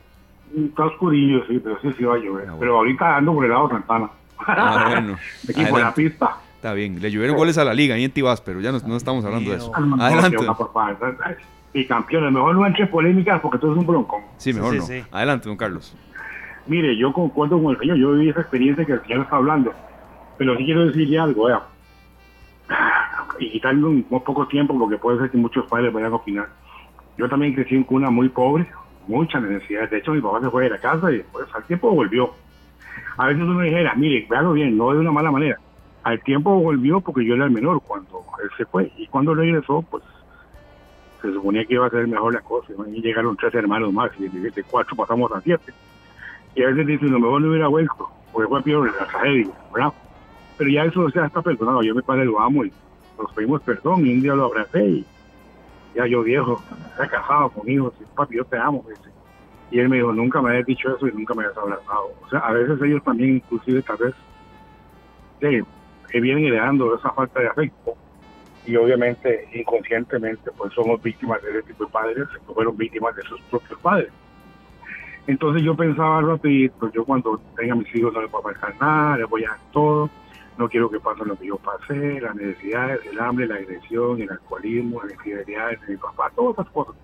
Está oscurillo, sí, pero sí, sí va a llover. Ah, pero ahorita ando por el lado Santana. Ah, bueno. Aquí por la pista. Está bien, le llovieron goles a la liga ahí en Tibás, pero ya no, estamos hablando de eso. Adelante. Y campeones, mejor no entre polémicas porque todo es un bronco. Sí, mejor no. Adelante, don Carlos. Mire, yo concuerdo con el señor, yo viví esa experiencia que el señor está hablando, pero sí quiero decirle algo, vea. Y quitarle un, poco tiempo porque puede ser que muchos padres vayan a opinar. Yo también crecí en cuna muy pobre, muchas necesidades. De hecho, mi papá se fue de la casa y después al tiempo volvió. A veces uno dijera, mire, veanlo bien, no de una mala manera. Al tiempo volvió porque yo era el menor cuando él se fue. Y cuando regresó, pues se suponía que iba a ser mejor la cosa. Y llegaron tres hermanos más y de, cuatro pasamos a siete. Y a veces dicen, lo mejor no hubiera vuelto, porque fue peor la tragedia, ¿verdad? Pero ya eso ya está perdonado. Yo me padre lo amo y nos pedimos perdón y un día lo abracé y ya yo viejo, he casado con hijos, y papi, yo te amo. Y él me dijo, nunca me habías dicho eso y nunca me habías abrazado. O sea, a veces ellos también, inclusive, tal vez, que vienen heredando esa falta de afecto. Y obviamente, inconscientemente, pues somos víctimas de ese tipo de padres, que fueron víctimas de sus propios padres. Entonces yo pensaba rapidito, pues yo cuando tenga mis hijos no les voy a pasar nada, les voy a dar todo no quiero que pase lo que yo pasé, las necesidades, el hambre, la agresión, el alcoholismo, las infidelidades de mi papá, todas esas cosas.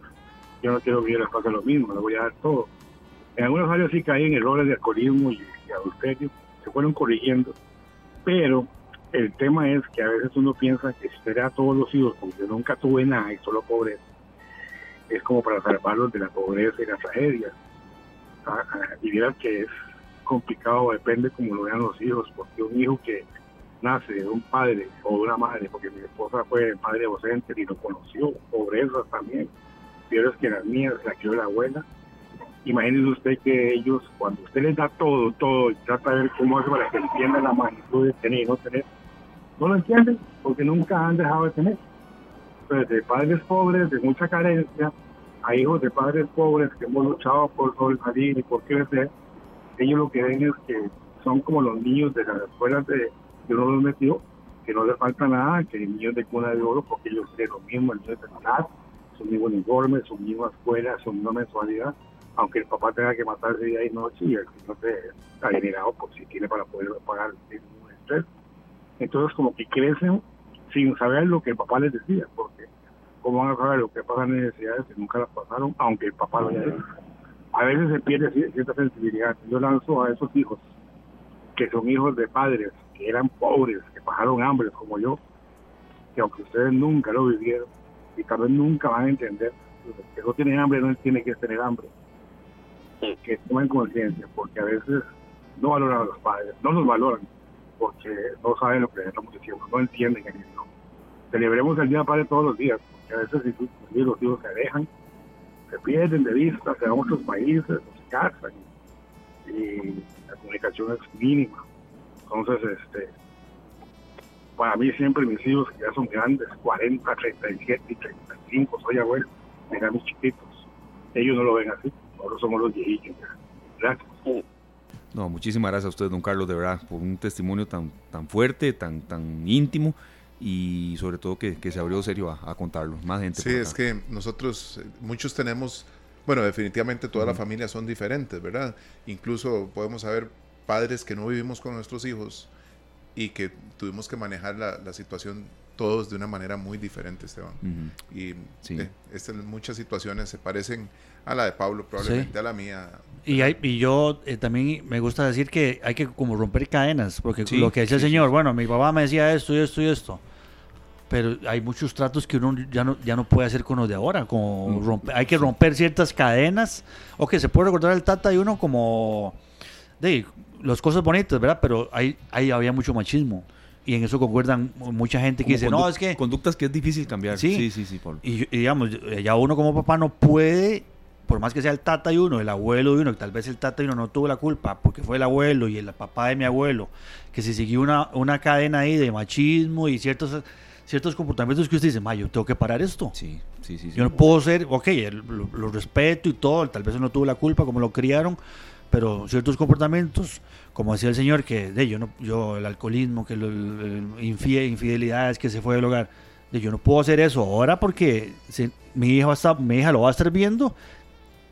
Yo no quiero que yo les pase lo mismo, les voy a dar todo. En algunos años sí caí en errores de alcoholismo y, adulterio, se fueron corrigiendo, pero el tema es que a veces uno piensa que espera a todos los hijos, porque yo nunca tuve nada y solo pobreza, es como para salvarlos de la pobreza y la tragedia. Ah, ah, y mira que es complicado, depende como lo vean los hijos, porque un hijo que nace de un padre o de una madre, porque mi esposa fue madre docente y lo conoció, pobreza también, pero es que las mías la crió la abuela. Imagínese usted que ellos, cuando usted les da todo, todo, y trata de ver cómo hace para que entiendan la magnitud de tener y no tener, no lo entienden porque nunca han dejado de tener. Entonces, de padres pobres, de mucha carencia, a hijos de padres pobres que hemos luchado por sobresalir y por crecer, ellos lo que ven es que son como los niños de las escuelas de, que uno los metió, que no les falta nada, que niños de cuna de oro, porque ellos tienen lo mismo, el niño de edad, su mismo uniforme, su misma escuela, su misma mensualidad, aunque el papá tenga que matarse día y noche y el niño está generado por si tiene para poder pagar el estrés. Entonces como que crecen sin saber lo que el papá les decía, porque cómo van a saber lo que pasan necesidades si nunca las pasaron, aunque el papá lo haya hecho. A veces se pierde cierta sensibilidad. Yo lanzo a esos hijos, que son hijos de padres que eran pobres, que pasaron hambre como yo, que aunque ustedes nunca lo vivieron y tal vez nunca van a entender, que no tienen hambre no tiene que tener hambre. Que tomen conciencia, porque a veces no valoran a los padres, no los valoran, porque no saben lo que estamos diciendo, no entienden el mismo. Celebremos el Día del Padre todos los días, porque a veces si los hijos se dejan, se pierden de vista, se van a otros países, se casan y la comunicación es mínima. Entonces, este, para mí siempre mis hijos que ya son grandes, 40, 37 y 35, soy abuelo, de mis chiquitos. Ellos no lo ven así, nosotros somos los viejitos. Gracias. No, muchísimas gracias a usted, don Carlos, de verdad, por un testimonio tan, tan fuerte, tan, tan íntimo y sobre todo que, se abrió serio a, contarlo. Más gente. Sí, es que nosotros, eh, muchos tenemos, bueno, definitivamente todas las familias son diferentes, ¿verdad? Incluso podemos saber padres que no vivimos con nuestros hijos y que tuvimos que manejar la, situación todos de una manera muy diferente, Esteban. Y sí. Eh, estas, muchas situaciones se parecen a la de Pablo, probablemente a la mía. Y, hay, y yo eh, también me gusta decir que hay que como romper cadenas, porque lo que decía el señor, bueno, mi papá me decía esto y esto y esto, pero hay muchos tratos que uno ya no, ya no puede hacer con los de ahora, como mm. romper, hay que romper ciertas cadenas, o que se puede recordar el tata y uno como, de, las cosas bonitas, ¿verdad? Pero ahí, ahí había mucho machismo. Y en eso concuerdan mucha gente que dice, no, es que... Conductas que es difícil cambiar. Sí, sí, sí, sí Y, digamos, ya uno como papá no puede por más que sea el tata y uno, el abuelo de uno, que tal vez el tata y uno no tuvo la culpa porque fue el abuelo y el papá de mi abuelo, que se siguió una, una cadena ahí de machismo y ciertos ciertos comportamientos que usted dice, ma, yo tengo que parar esto. Sí, sí, sí. Yo no puedo ser, ok, lo, respeto y todo, tal vez no tuvo la culpa como lo criaron, pero ciertos comportamientos, como decía el señor, que de yo, no, yo el alcoholismo, que lo, infidelidades, que se fue del hogar, de yo no puedo hacer eso ahora porque mi, hija va a estar, mi hija lo va a estar viendo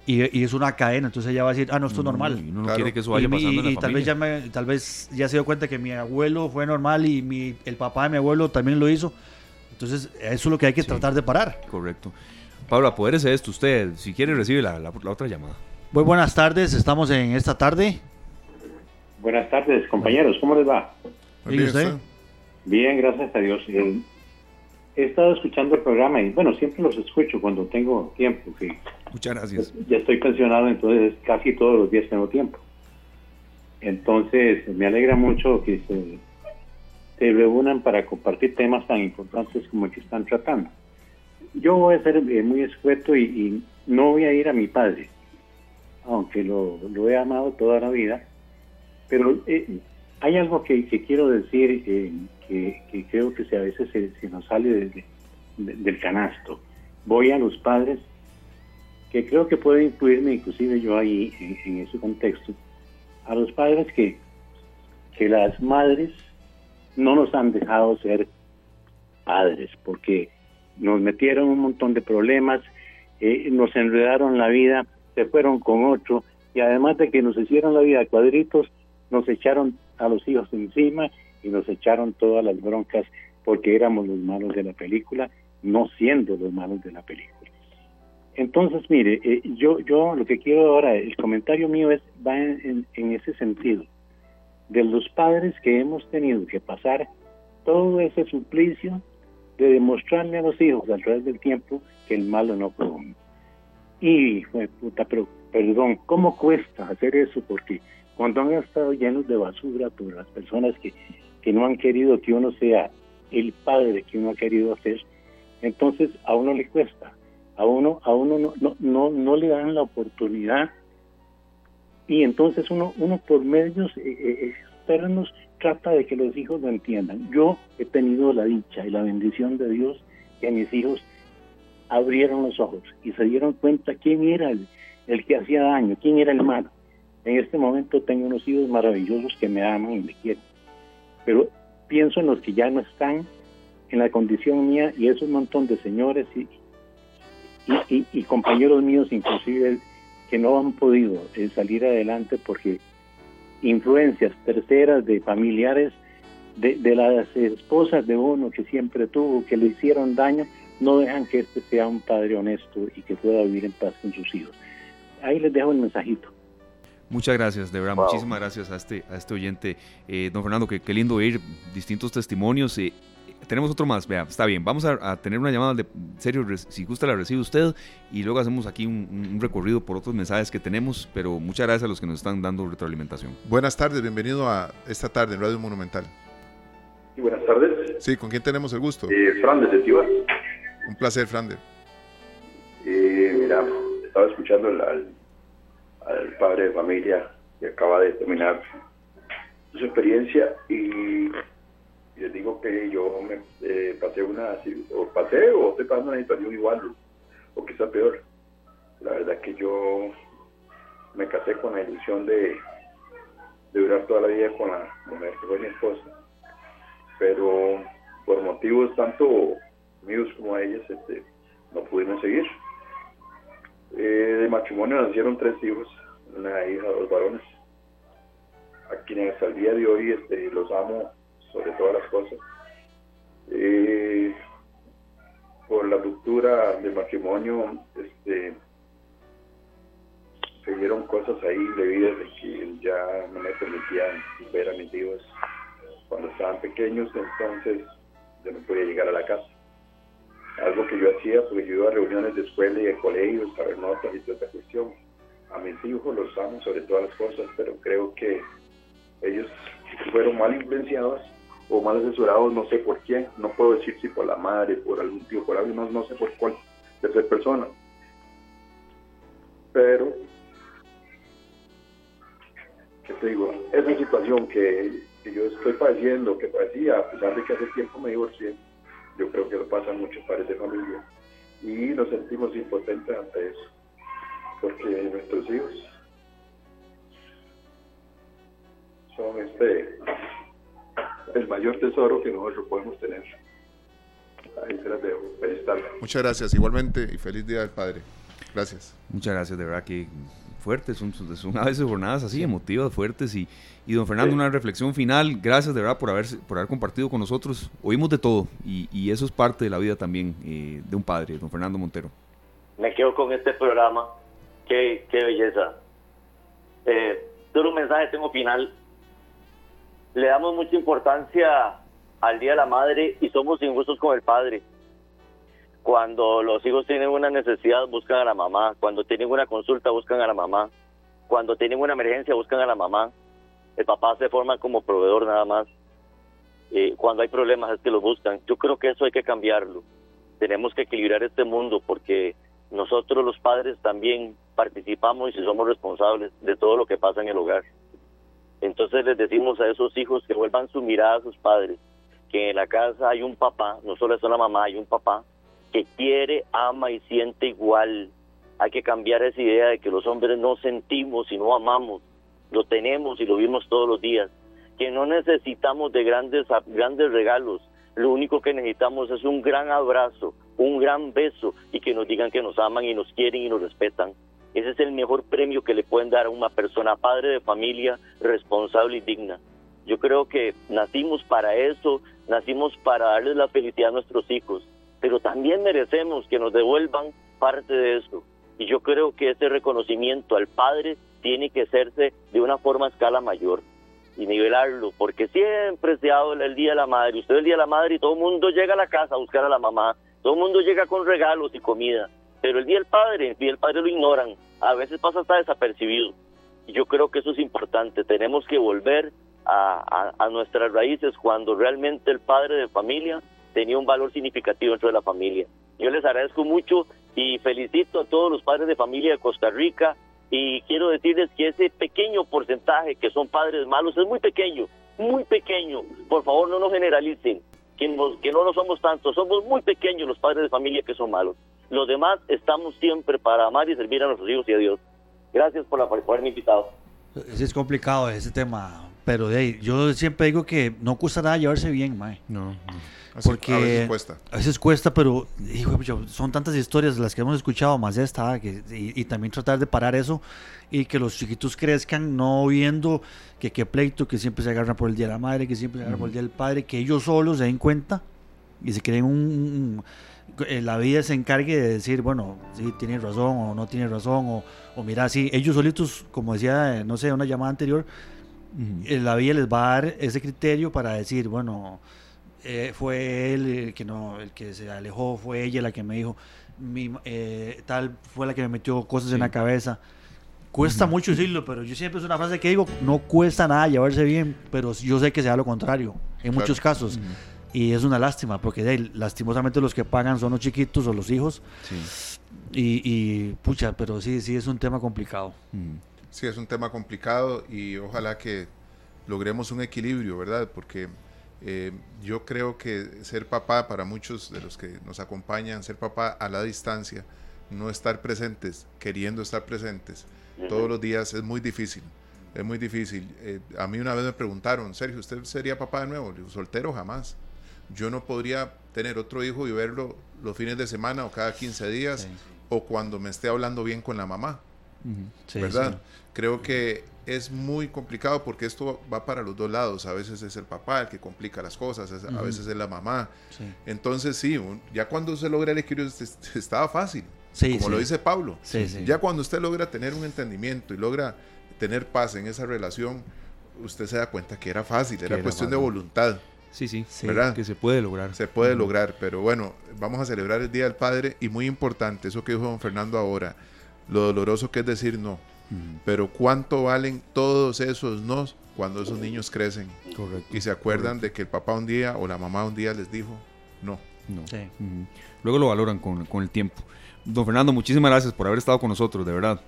y, es una cadena, entonces ella va a decir, ah, no, esto es normal. Y no quiere que eso vaya pasando en la y tal vez ya tal vez ya se dio cuenta que mi abuelo fue normal y mi, el papá de mi abuelo también lo hizo. Entonces, eso es lo que hay que tratar de parar. Correcto. Pablo, apodérese esto usted. Si quiere, recibe la, la, otra llamada. Muy buenas tardes, estamos en esta tarde. Buenas tardes, compañeros, ¿cómo les va? Bien, usted? Bien, gracias a Dios. Eh, he estado escuchando el programa y bueno, siempre los escucho cuando tengo tiempo. Que Muchas gracias. Ya estoy pensionado, entonces casi todos los días tengo tiempo. Entonces, me alegra mucho que se, se reúnan para compartir temas tan importantes como el que están tratando. Yo voy a ser eh, muy escueto y, no voy a ir a mi padre, aunque lo, lo he amado toda la vida, pero eh, hay algo que, quiero decir eh, que, creo que a veces se, nos sale del canasto. Voy a los padres que creo que puede incluirme inclusive yo ahí en, ese contexto, a los padres que, que las madres no nos han dejado ser padres, porque nos metieron un montón de problemas, eh, nos enredaron la vida, se fueron con otro, y además de que nos hicieron la vida a cuadritos, nos echaron a los hijos encima y nos echaron todas las broncas porque éramos los malos de la película, no siendo los malos de la película. Entonces, mire, eh, yo, yo lo que quiero ahora, el comentario mío es va en, ese sentido, de los padres que hemos tenido que pasar todo ese suplicio de demostrarle a los hijos a través del tiempo que el malo no fue Y, puta, pero, perdón, ¿cómo cuesta hacer eso? Porque cuando han estado llenos de basura por las personas que, que no han querido que uno sea el padre que uno ha querido hacer, entonces a uno le cuesta a uno, a uno no, no, no, no le dan la oportunidad y entonces uno, uno por medios eh, eh, externos trata de que los hijos lo entiendan. Yo he tenido la dicha y la bendición de Dios que mis hijos abrieron los ojos y se dieron cuenta quién era el, que hacía daño, quién era el malo. En este momento tengo unos hijos maravillosos que me aman y me quieren. Pero pienso en los que ya no están en la condición mía y es un montón de señores y, y, compañeros míos inclusive que no han podido eh, salir adelante porque influencias terceras de familiares de, de, las esposas de uno que siempre tuvo, que le hicieron daño, no dejan que este sea un padre honesto y que pueda vivir en paz con sus hijos. Ahí les dejo el mensajito. Muchas gracias, de verdad, muchísimas gracias a este, a este oyente. Eh, don Fernando, qué lindo oír distintos testimonios. Eh, tenemos otro más, vea, está bien, vamos a, tener una llamada de serio, si gusta la recibe usted y luego hacemos aquí un, recorrido por otros mensajes que tenemos, pero muchas gracias a los que nos están dando retroalimentación. Buenas tardes, bienvenido a esta tarde en Radio Monumental. Sí, buenas tardes. Sí, ¿con quién tenemos el gusto? Eh, Fran, de Tibas. Un placer, Frander. Eh, mira, estaba escuchando al, al padre de familia que acaba de terminar su experiencia y les digo que yo me eh, pasé una, o pasé o estoy pasando una situación igual, o quizá peor. La verdad que yo me casé con la ilusión de, de durar toda la vida con la mujer que fue mi esposa, pero por motivos tanto míos como a ellas, este, no pudimos seguir. Eh, de matrimonio nacieron tres hijos, una hija, dos varones, a quienes hasta el día de hoy este, los amo sobre todas las cosas. Eh, por la ruptura del matrimonio, este, se dieron cosas ahí debidas de que ya no me permitían ver a mis hijos cuando estaban pequeños, entonces yo no podía llegar a la casa. Algo que yo hacía, porque yo iba a reuniones de escuela y de colegios, a ver notas y toda esta cuestión. A mis hijos los amo sobre todas las cosas, pero creo que ellos fueron mal influenciados o mal asesorados, no sé por quién, no puedo decir si por la madre, por algún tío, por alguien, no, no sé por cuál de ser persona. Pero, ¿qué te digo? Esa situación que, que yo estoy padeciendo, que padecía, a pesar de que hace tiempo me divorcié, yo creo que lo pasan muchos padres de familia y nos sentimos impotentes ante eso, porque nuestros hijos son este el mayor tesoro que nosotros podemos tener. Ahí se las dejo. Feliz tarde. Muchas gracias, igualmente, y feliz Día del Padre. Gracias. Muchas gracias, de verdad que fuertes, son, son a veces jornadas así, emotivas, fuertes. Y, y don Fernando, una reflexión final. Gracias de verdad por haber, por haber compartido con nosotros. Oímos de todo y, y eso es parte de la vida también eh, de un padre, don Fernando Montero. Me quedo con este programa. Qué, qué belleza. Eh, solo un mensaje tengo final. Le damos mucha importancia al Día de la Madre y somos injustos con el padre. Cuando los hijos tienen una necesidad, buscan a la mamá. Cuando tienen una consulta, buscan a la mamá. Cuando tienen una emergencia, buscan a la mamá. El papá se forma como proveedor nada más. Eh, cuando hay problemas es que lo buscan. Yo creo que eso hay que cambiarlo. Tenemos que equilibrar este mundo porque nosotros los padres también participamos y somos responsables de todo lo que pasa en el hogar. Entonces les decimos a esos hijos que vuelvan su mirada a sus padres, que en la casa hay un papá, no solo es una mamá, hay un papá que quiere, ama y siente igual. Hay que cambiar esa idea de que los hombres no sentimos y no amamos. Lo tenemos y lo vimos todos los días. Que no necesitamos de grandes, grandes regalos. Lo único que necesitamos es un gran abrazo, un gran beso y que nos digan que nos aman y nos quieren y nos respetan. Ese es el mejor premio que le pueden dar a una persona, padre de familia, responsable y digna. Yo creo que nacimos para eso, nacimos para darles la felicidad a nuestros hijos pero también merecemos que nos devuelvan parte de eso. Y yo creo que ese reconocimiento al padre tiene que hacerse de una forma a escala mayor y nivelarlo, porque siempre se habla el Día de la Madre, usted el Día de la Madre y todo el mundo llega a la casa a buscar a la mamá, todo el mundo llega con regalos y comida, pero el Día del Padre, el Día Padre lo ignoran, a veces pasa hasta desapercibido. Yo creo que eso es importante, tenemos que volver a, nuestras raíces cuando realmente el padre de familia tenía un valor significativo dentro de la familia. Yo les agradezco mucho y felicito a todos los padres de familia de Costa Rica y quiero decirles que ese pequeño porcentaje que son padres malos es muy pequeño, muy pequeño. Por favor, no nos generalicen, que, que no lo somos tantos, somos muy pequeños los padres de familia que son malos. Los demás estamos siempre para amar y servir a nuestros hijos y a Dios. Gracias por, la, por haberme invitado. Es complicado ese tema, pero de ahí, yo siempre digo que no cuesta nada llevarse bien, mae. No, porque a veces cuesta. A veces cuesta, pero hijo, son tantas historias las que hemos escuchado, más esta, que, y, también tratar de parar eso y que los chiquitos crezcan no viendo que qué pleito, que siempre se agarran por el Día de la Madre, que siempre se agarran por el Día del Padre, que ellos solos se den cuenta y se creen un, la vida se encargue de decir, bueno, sí, tiene razón o no tiene razón, o, o mira, sí, ellos solitos, como decía, no sé, una llamada anterior, la vida les va a dar ese criterio para decir, bueno, eh, fue él el que no el que se alejó fue ella la que me dijo mi, eh, tal fue la que me metió cosas en la cabeza cuesta mucho decirlo pero yo siempre es una frase que digo no cuesta nada llevarse bien pero yo sé que sea lo contrario en muchos casos y es una lástima porque de, lastimosamente los que pagan son los chiquitos o los hijos y, y, pucha pero sí sí es un tema complicado sí es un tema complicado y ojalá que logremos un equilibrio verdad porque eh, yo creo que ser papá para muchos de los que nos acompañan, ser papá a la distancia, no estar presentes, queriendo estar presentes todos los días es muy difícil. Es muy difícil. Eh, a mí una vez me preguntaron, Sergio, ¿usted sería papá de nuevo? digo, soltero jamás. Yo no podría tener otro hijo y verlo los fines de semana o cada 15 días o cuando me esté hablando bien con la mamá. ¿Verdad? Creo que es muy complicado porque esto va para los dos lados. A veces es el papá el que complica las cosas, a veces es la mamá. Entonces sí, ya cuando se logra el equilibrio estaba fácil, como lo dice Pablo. Ya cuando usted logra tener un entendimiento y logra tener paz en esa relación, usted se da cuenta que era fácil, era, cuestión de voluntad. Sí, sí, ¿verdad? que se puede lograr. Se puede lograr, pero bueno, vamos a celebrar el Día del Padre y muy importante, eso que dijo don Fernando ahora, lo doloroso que es decir no pero ¿cuánto valen todos esos nos cuando esos niños crecen? Y se acuerdan de que el papá un día o la mamá un día les dijo no. No. Luego lo valoran con, con, el tiempo. Don Fernando, muchísimas gracias por haber estado con nosotros, de verdad.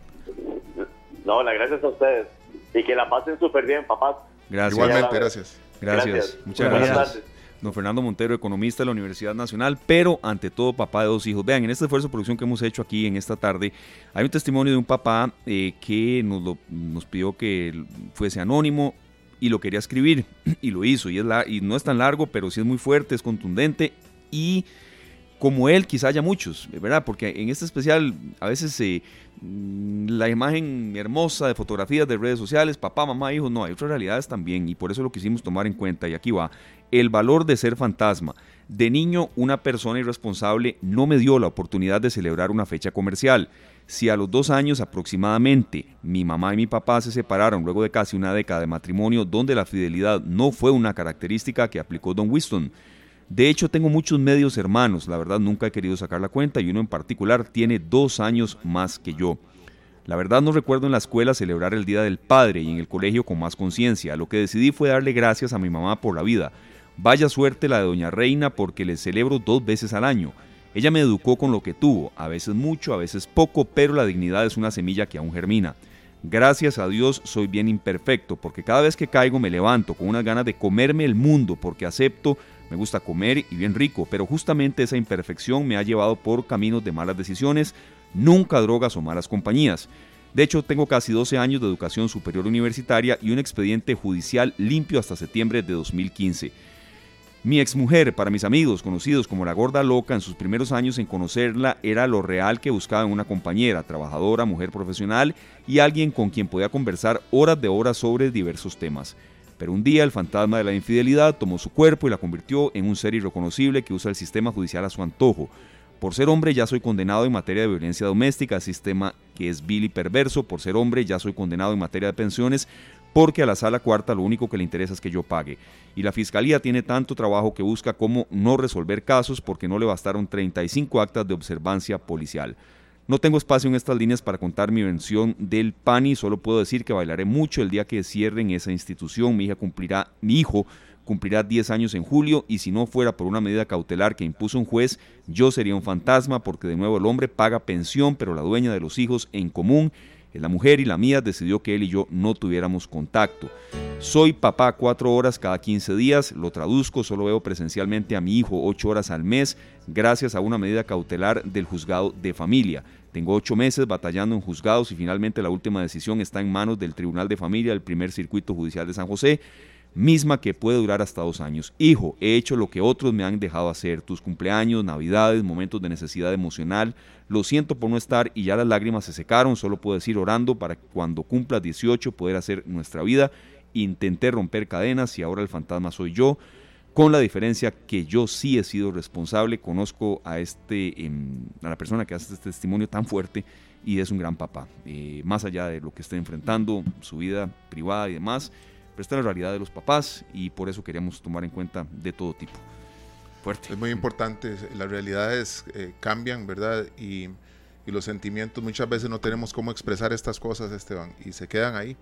No, las gracias a ustedes. Y que la pasen súper bien, papás. Gracias. Igualmente, gracias. Gracias. Muchas gracias. Don Fernando Montero, economista de la Universidad Nacional, pero ante todo papá de dos hijos. Vean, en este esfuerzo de producción que hemos hecho aquí en esta tarde, hay un testimonio de un papá eh, que nos, nos pidió que fuese anónimo y lo quería escribir y lo hizo. Y, es la, y no es tan largo, pero sí es muy fuerte, es contundente y como él quizá haya muchos, ¿verdad? Porque en este especial a veces eh, la imagen hermosa de fotografías de redes sociales, papá, mamá, hijos, no, hay otras realidades también y por eso lo quisimos tomar en cuenta y aquí va. El valor de ser fantasma. De niño, una persona irresponsable no me dio la oportunidad de celebrar una fecha comercial. Si a los dos años aproximadamente mi mamá y mi papá se separaron luego de casi una década de matrimonio donde la fidelidad no fue una característica que aplicó Don Winston, de hecho, tengo muchos medios hermanos, la verdad nunca he querido sacar la cuenta y uno en particular tiene dos años más que yo. La verdad no recuerdo en la escuela celebrar el Día del Padre y en el colegio con más conciencia. Lo que decidí fue darle gracias a mi mamá por la vida. Vaya suerte la de Doña Reina porque le celebro dos veces al año. Ella me educó con lo que tuvo, a veces mucho, a veces poco, pero la dignidad es una semilla que aún germina. Gracias a Dios soy bien imperfecto, porque cada vez que caigo me levanto con unas ganas de comerme el mundo, porque acepto me gusta comer y bien rico, pero justamente esa imperfección me ha llevado por caminos de malas decisiones, nunca drogas o malas compañías. De hecho, tengo casi 12 años de educación superior universitaria y un expediente judicial limpio hasta septiembre de 2015. Mi exmujer, para mis amigos conocidos como la gorda loca, en sus primeros años en conocerla, era lo real que buscaba en una compañera, trabajadora, mujer profesional y alguien con quien podía conversar horas de horas sobre diversos temas. Pero un día el fantasma de la infidelidad tomó su cuerpo y la convirtió en un ser irreconocible que usa el sistema judicial a su antojo. Por ser hombre ya soy condenado en materia de violencia doméstica, sistema que es vil y perverso. Por ser hombre ya soy condenado en materia de pensiones, porque a la sala cuarta lo único que le interesa es que yo pague. Y la fiscalía tiene tanto trabajo que busca como no resolver casos porque no le bastaron 35 actas de observancia policial. No tengo espacio en estas líneas para contar mi versión del PANI, solo puedo decir que bailaré mucho el día que cierren esa institución. Mi hija cumplirá, mi hijo cumplirá 10 años en julio y si no fuera por una medida cautelar que impuso un juez, yo sería un fantasma porque de nuevo el hombre paga pensión, pero la dueña de los hijos en común la mujer y la mía decidió que él y yo no tuviéramos contacto. Soy papá cuatro horas cada 15 días, lo traduzco, solo veo presencialmente a mi hijo ocho horas al mes gracias a una medida cautelar del juzgado de familia. Tengo ocho meses batallando en juzgados y finalmente la última decisión está en manos del Tribunal de Familia del primer circuito judicial de San José misma que puede durar hasta dos años. Hijo, he hecho lo que otros me han dejado hacer, tus cumpleaños, navidades, momentos de necesidad emocional, lo siento por no estar y ya las lágrimas se secaron, solo puedo decir orando para que cuando cumpla 18 poder hacer nuestra vida. Intenté romper cadenas y ahora el fantasma soy yo, con la diferencia que yo sí he sido responsable, conozco a, este, em, a la persona que hace este testimonio tan fuerte y es un gran papá, eh, más allá de lo que está enfrentando, su vida privada y demás pero esta es la realidad de los papás y por eso queríamos tomar en cuenta de todo tipo. Fuerte. Es muy importante, las realidades eh, cambian, ¿verdad? Y, y, los sentimientos muchas veces no tenemos cómo expresar estas cosas, Esteban, y se quedan ahí.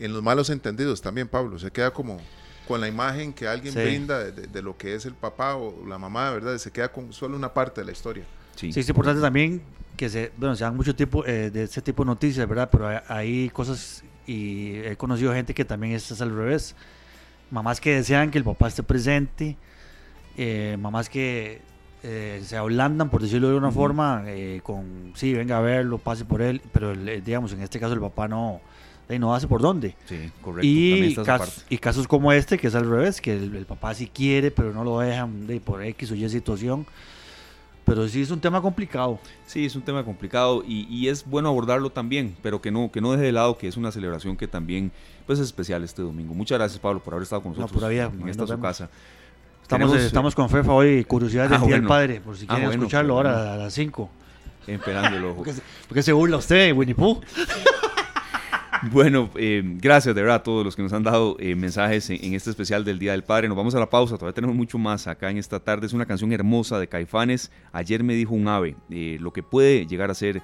En los malos entendidos también, Pablo, se queda como con la imagen que alguien brinda de, lo que es el papá o la mamá, ¿verdad? Se queda con solo una parte de la historia. Sí, sí es importante también que se, bueno, se dan mucho tipo eh, de ese tipo de noticias, ¿verdad? Pero hay cosas y he conocido gente que también es al revés. Mamás que desean que el papá esté presente, eh, mamás que eh, se ablandan, por decirlo de una forma, eh, con, sí, venga a verlo, pase por él, pero digamos, en este caso el papá no, no hace por dónde. Sí, correcto. Y, y casos como este, que es al revés, que el, papá sí quiere, pero no lo dejan de, por X o Y situación pero sí es un tema complicado. Sí, es un tema complicado y, es bueno abordarlo también, pero que no, que no deje de lado que es una celebración que también pues, es especial este domingo. Muchas gracias, Pablo, por haber estado con nosotros en esta su casa. Estamos, eh, estamos con Fefa hoy, curiosidades del ah, Día del Padre, por si ah, quieren escucharlo ahora a las 5. Esperando el ojo. ¿Por qué se burla usted, Winnie Pooh? Bueno, eh, gracias de verdad a todos los que nos han dado eh, mensajes en, este especial del Día del Padre. Nos vamos a la pausa, todavía tenemos mucho más acá en esta tarde. Es una canción hermosa de Caifanes. Ayer me dijo un ave, eh, lo que puede llegar a ser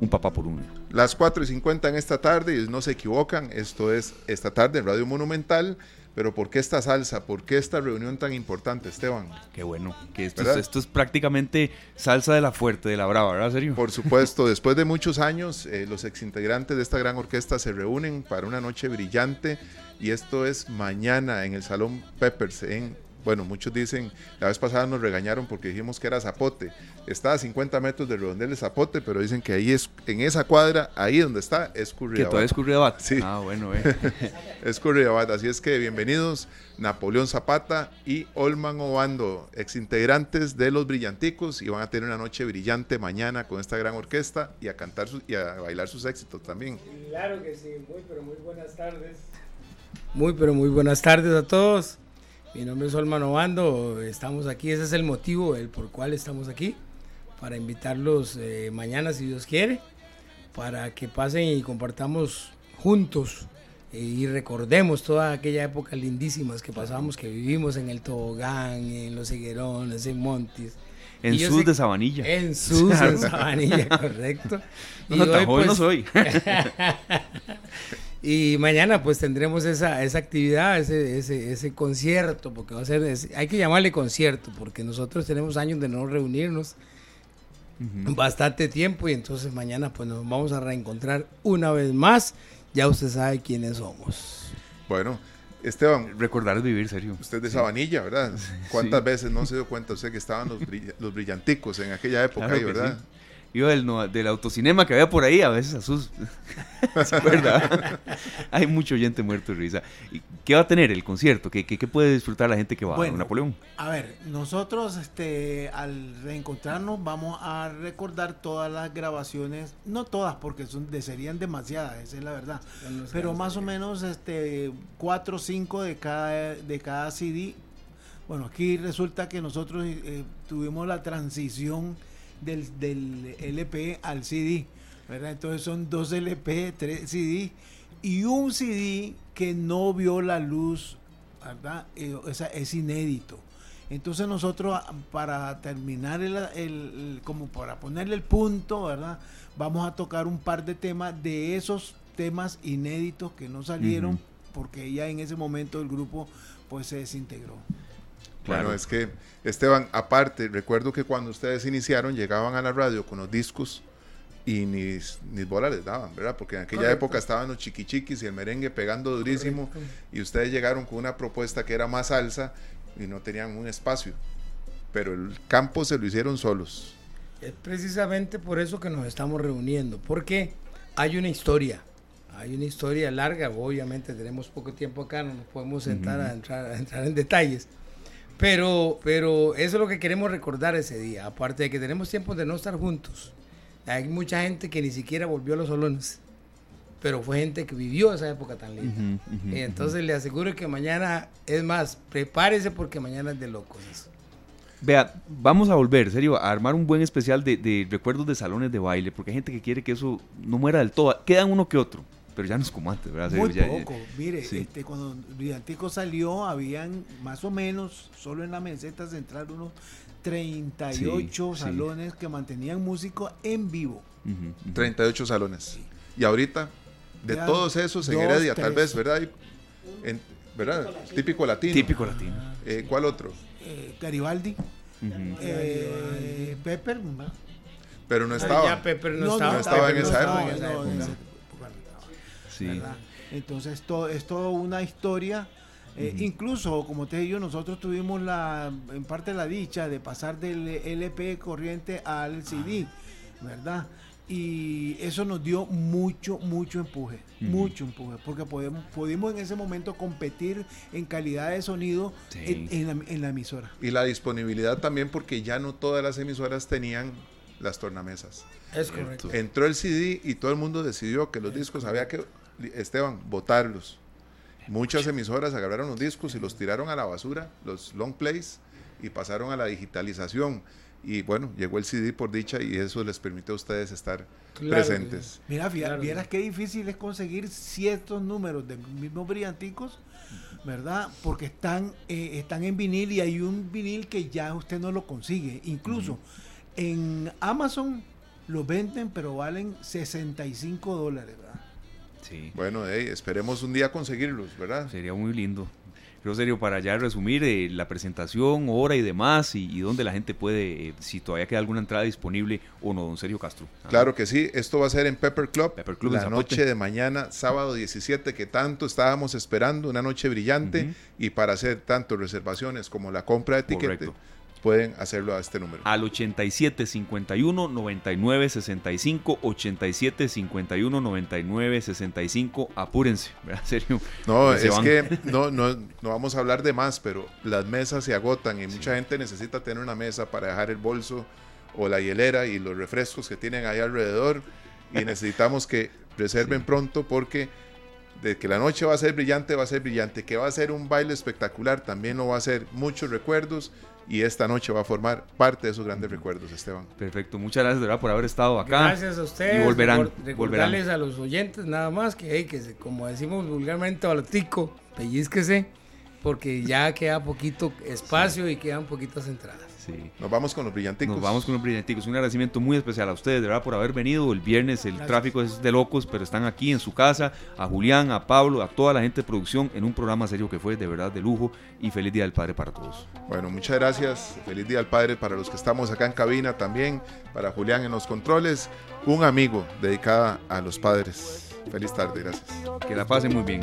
un papá por uno. Las 4 y 50 en esta tarde, y no se equivocan, esto es esta tarde en Radio Monumental. Pero ¿por qué esta salsa? ¿Por qué esta reunión tan importante, Esteban? Qué bueno, que esto, es, esto es, prácticamente salsa de la fuerte, de la brava, ¿verdad, serio? Por supuesto, después de muchos años, eh, los exintegrantes de esta gran orquesta se reúnen para una noche brillante y esto es mañana en el Salón Peppers en bueno, muchos dicen, la vez pasada nos regañaron porque dijimos que era Zapote. Está a 50 metros del redondel de Zapote, pero dicen que ahí es, en esa cuadra, ahí donde está, es Curridabat. Que todavía es Curridabat. Sí. Ah, bueno, eh. es Curridabat. Así es que bienvenidos, Napoleón Zapata y Olman Obando, exintegrantes de Los Brillanticos, y van a tener una noche brillante mañana con esta gran orquesta y a cantar y a bailar sus éxitos también. Claro que sí, muy, pero muy buenas tardes. Muy, pero muy buenas tardes a todos. Mi nombre es Olman Obando, estamos aquí, ese es el motivo el por cual estamos aquí, para invitarlos eh, mañana si Dios quiere, para que pasen y compartamos juntos eh, y recordemos toda aquella época lindísimas que pasamos, que vivimos en el tobogán, en los higuerones, en Montes. En sus de Sabanilla. En sus de Sabanilla, correcto. Y no, tan joven no pues, soy. Y mañana pues tendremos esa, esa actividad, ese, ese, ese concierto, porque va a ser, hay que llamarle concierto, porque nosotros tenemos años de no reunirnos, bastante tiempo, y entonces mañana pues nos vamos a reencontrar una vez más, ya usted sabe quiénes somos. Bueno, Esteban. Recordar es vivir, serio. Usted de Sabanilla, ¿verdad? ¿Cuántas veces no se dio cuenta usted que estaban los, los brillanticos en aquella época ahí, ¿verdad? Yo del, del autocinema que había por ahí, a veces asus ¿Se acuerda? Hay mucho oyente muerto de risa. ¿Qué va a tener el concierto? ¿Qué, qué, puede disfrutar la gente que va a Napoleón? A ver, nosotros este, al reencontrarnos vamos a recordar todas las grabaciones, no todas porque son, serían demasiadas, esa es la verdad, pero más o menos este, cuatro o cinco de cada, de cada CD. Bueno, aquí resulta que nosotros eh, tuvimos la transición del, del LP al CD, ¿verdad? Entonces son dos LP, tres CD y un CD que no vio la luz, ¿verdad? Eh, es inédito. Entonces nosotros para terminar el, como para ponerle el punto, ¿verdad? Vamos a tocar un par de temas de esos temas inéditos que no salieron porque ya en ese momento el grupo pues se desintegró. Claro, es que, Esteban, aparte, recuerdo que cuando ustedes iniciaron, llegaban a la radio con los discos y ni, ni bola les daban, ¿verdad? Porque en aquella época estaban los chiquichiquis y el merengue pegando durísimo y ustedes llegaron con una propuesta que era más salsa y no tenían un espacio. Pero el campo se lo hicieron solos. Es precisamente por eso que nos estamos reuniendo, porque hay una historia, hay una historia larga, obviamente tenemos poco tiempo acá, no nos podemos sentar a, entrar, a entrar en detalles pero, pero eso es lo que queremos recordar ese día. Aparte de que tenemos tiempo de no estar juntos. Hay mucha gente que ni siquiera volvió a los solones. Pero fue gente que vivió esa época tan linda. Entonces le aseguro que mañana, es más, prepárese porque mañana es de locos Vea, vamos a volver, serio, a armar un buen especial de, de, recuerdos de salones de baile, porque hay gente que quiere que eso no muera del todo. Quedan uno que otro pero ya no es como antes, ¿verdad? Muy poco. Mire, este, cuando Brillantico salió, habían más o menos, solo en la meseta central, unos 38 salones que mantenían músicos en vivo. 38 salones. Y ahorita, de todos esos en Heredia, tal vez, ¿verdad? ¿Verdad? Típico latino. Típico latino. Eh, ¿Cuál otro? Eh, Garibaldi. eh, Pepper. Pero no estaba. Ya Pepper no, estaba. No estaba en esa época. Entonces esto es toda una historia. Eh, incluso, como te digo, nosotros tuvimos la, en parte la dicha de pasar del LP corriente al CD, ¿verdad? Y eso nos dio mucho, mucho empuje, mucho empuje, porque podemos, pudimos en ese momento competir en calidad de sonido en, la, en, la, emisora. Y la disponibilidad también, porque ya no todas las emisoras tenían las tornamesas. Es correcto. Entró el CD y todo el mundo decidió que los discos había que Esteban, votarlos. Muchas emisoras agarraron los discos y los tiraron a la basura, los long plays, y pasaron a la digitalización. Y bueno, llegó el CD por dicha y eso les permite a ustedes estar presentes. Mira, vieras qué difícil es conseguir ciertos números de mismos brillanticos, ¿verdad? Porque están, eh, están en vinil y hay un vinil que ya usted no lo consigue. Incluso en Amazon lo venden, pero valen 65 dólares, ¿verdad? Bueno, esperemos un día conseguirlos, ¿verdad? Sería muy lindo. Pero serio, para ya resumir eh, la presentación, hora y demás, y, dónde la gente puede, eh, si todavía queda alguna entrada disponible o no, don Sergio Castro. Claro que sí, esto va a ser en Pepper Club, Pepper Club la noche de mañana, sábado 17, que tanto estábamos esperando, una noche brillante, y para hacer tanto reservaciones como la compra de tiquete pueden hacerlo a este número. Al 87 51 99 65 87 51 99 65 apúrense, ¿verdad? Serio. No, es que no, no, no vamos a hablar de más, pero las mesas se agotan y mucha gente necesita tener una mesa para dejar el bolso o la hielera y los refrescos que tienen ahí alrededor y necesitamos que reserven pronto porque de que la noche va a ser brillante, va a ser brillante, que va a ser un baile espectacular, también lo va a ser muchos recuerdos y esta noche va a formar parte de esos grandes recuerdos, Esteban. Perfecto, muchas gracias de verdad por haber estado acá. Gracias a ustedes. Y volverán. Recordarles a los oyentes nada más que, que como decimos vulgarmente, balotico, pellizquese, porque ya queda poquito espacio y quedan poquitas entradas. Nos vamos con los brillanticos. Nos vamos con los brillanticos. Un agradecimiento muy especial a ustedes, de verdad, por haber venido. El viernes el tráfico es de locos, pero están aquí en su casa. A Julián, a Pablo, a toda la gente de producción en un programa serio que fue de verdad de lujo. Y feliz Día del Padre para todos. Bueno, muchas gracias. Feliz Día del Padre para los que estamos acá en cabina también. Para Julián en los controles. Un amigo dedicado a los padres. Feliz tarde, gracias. Que la pasen muy bien.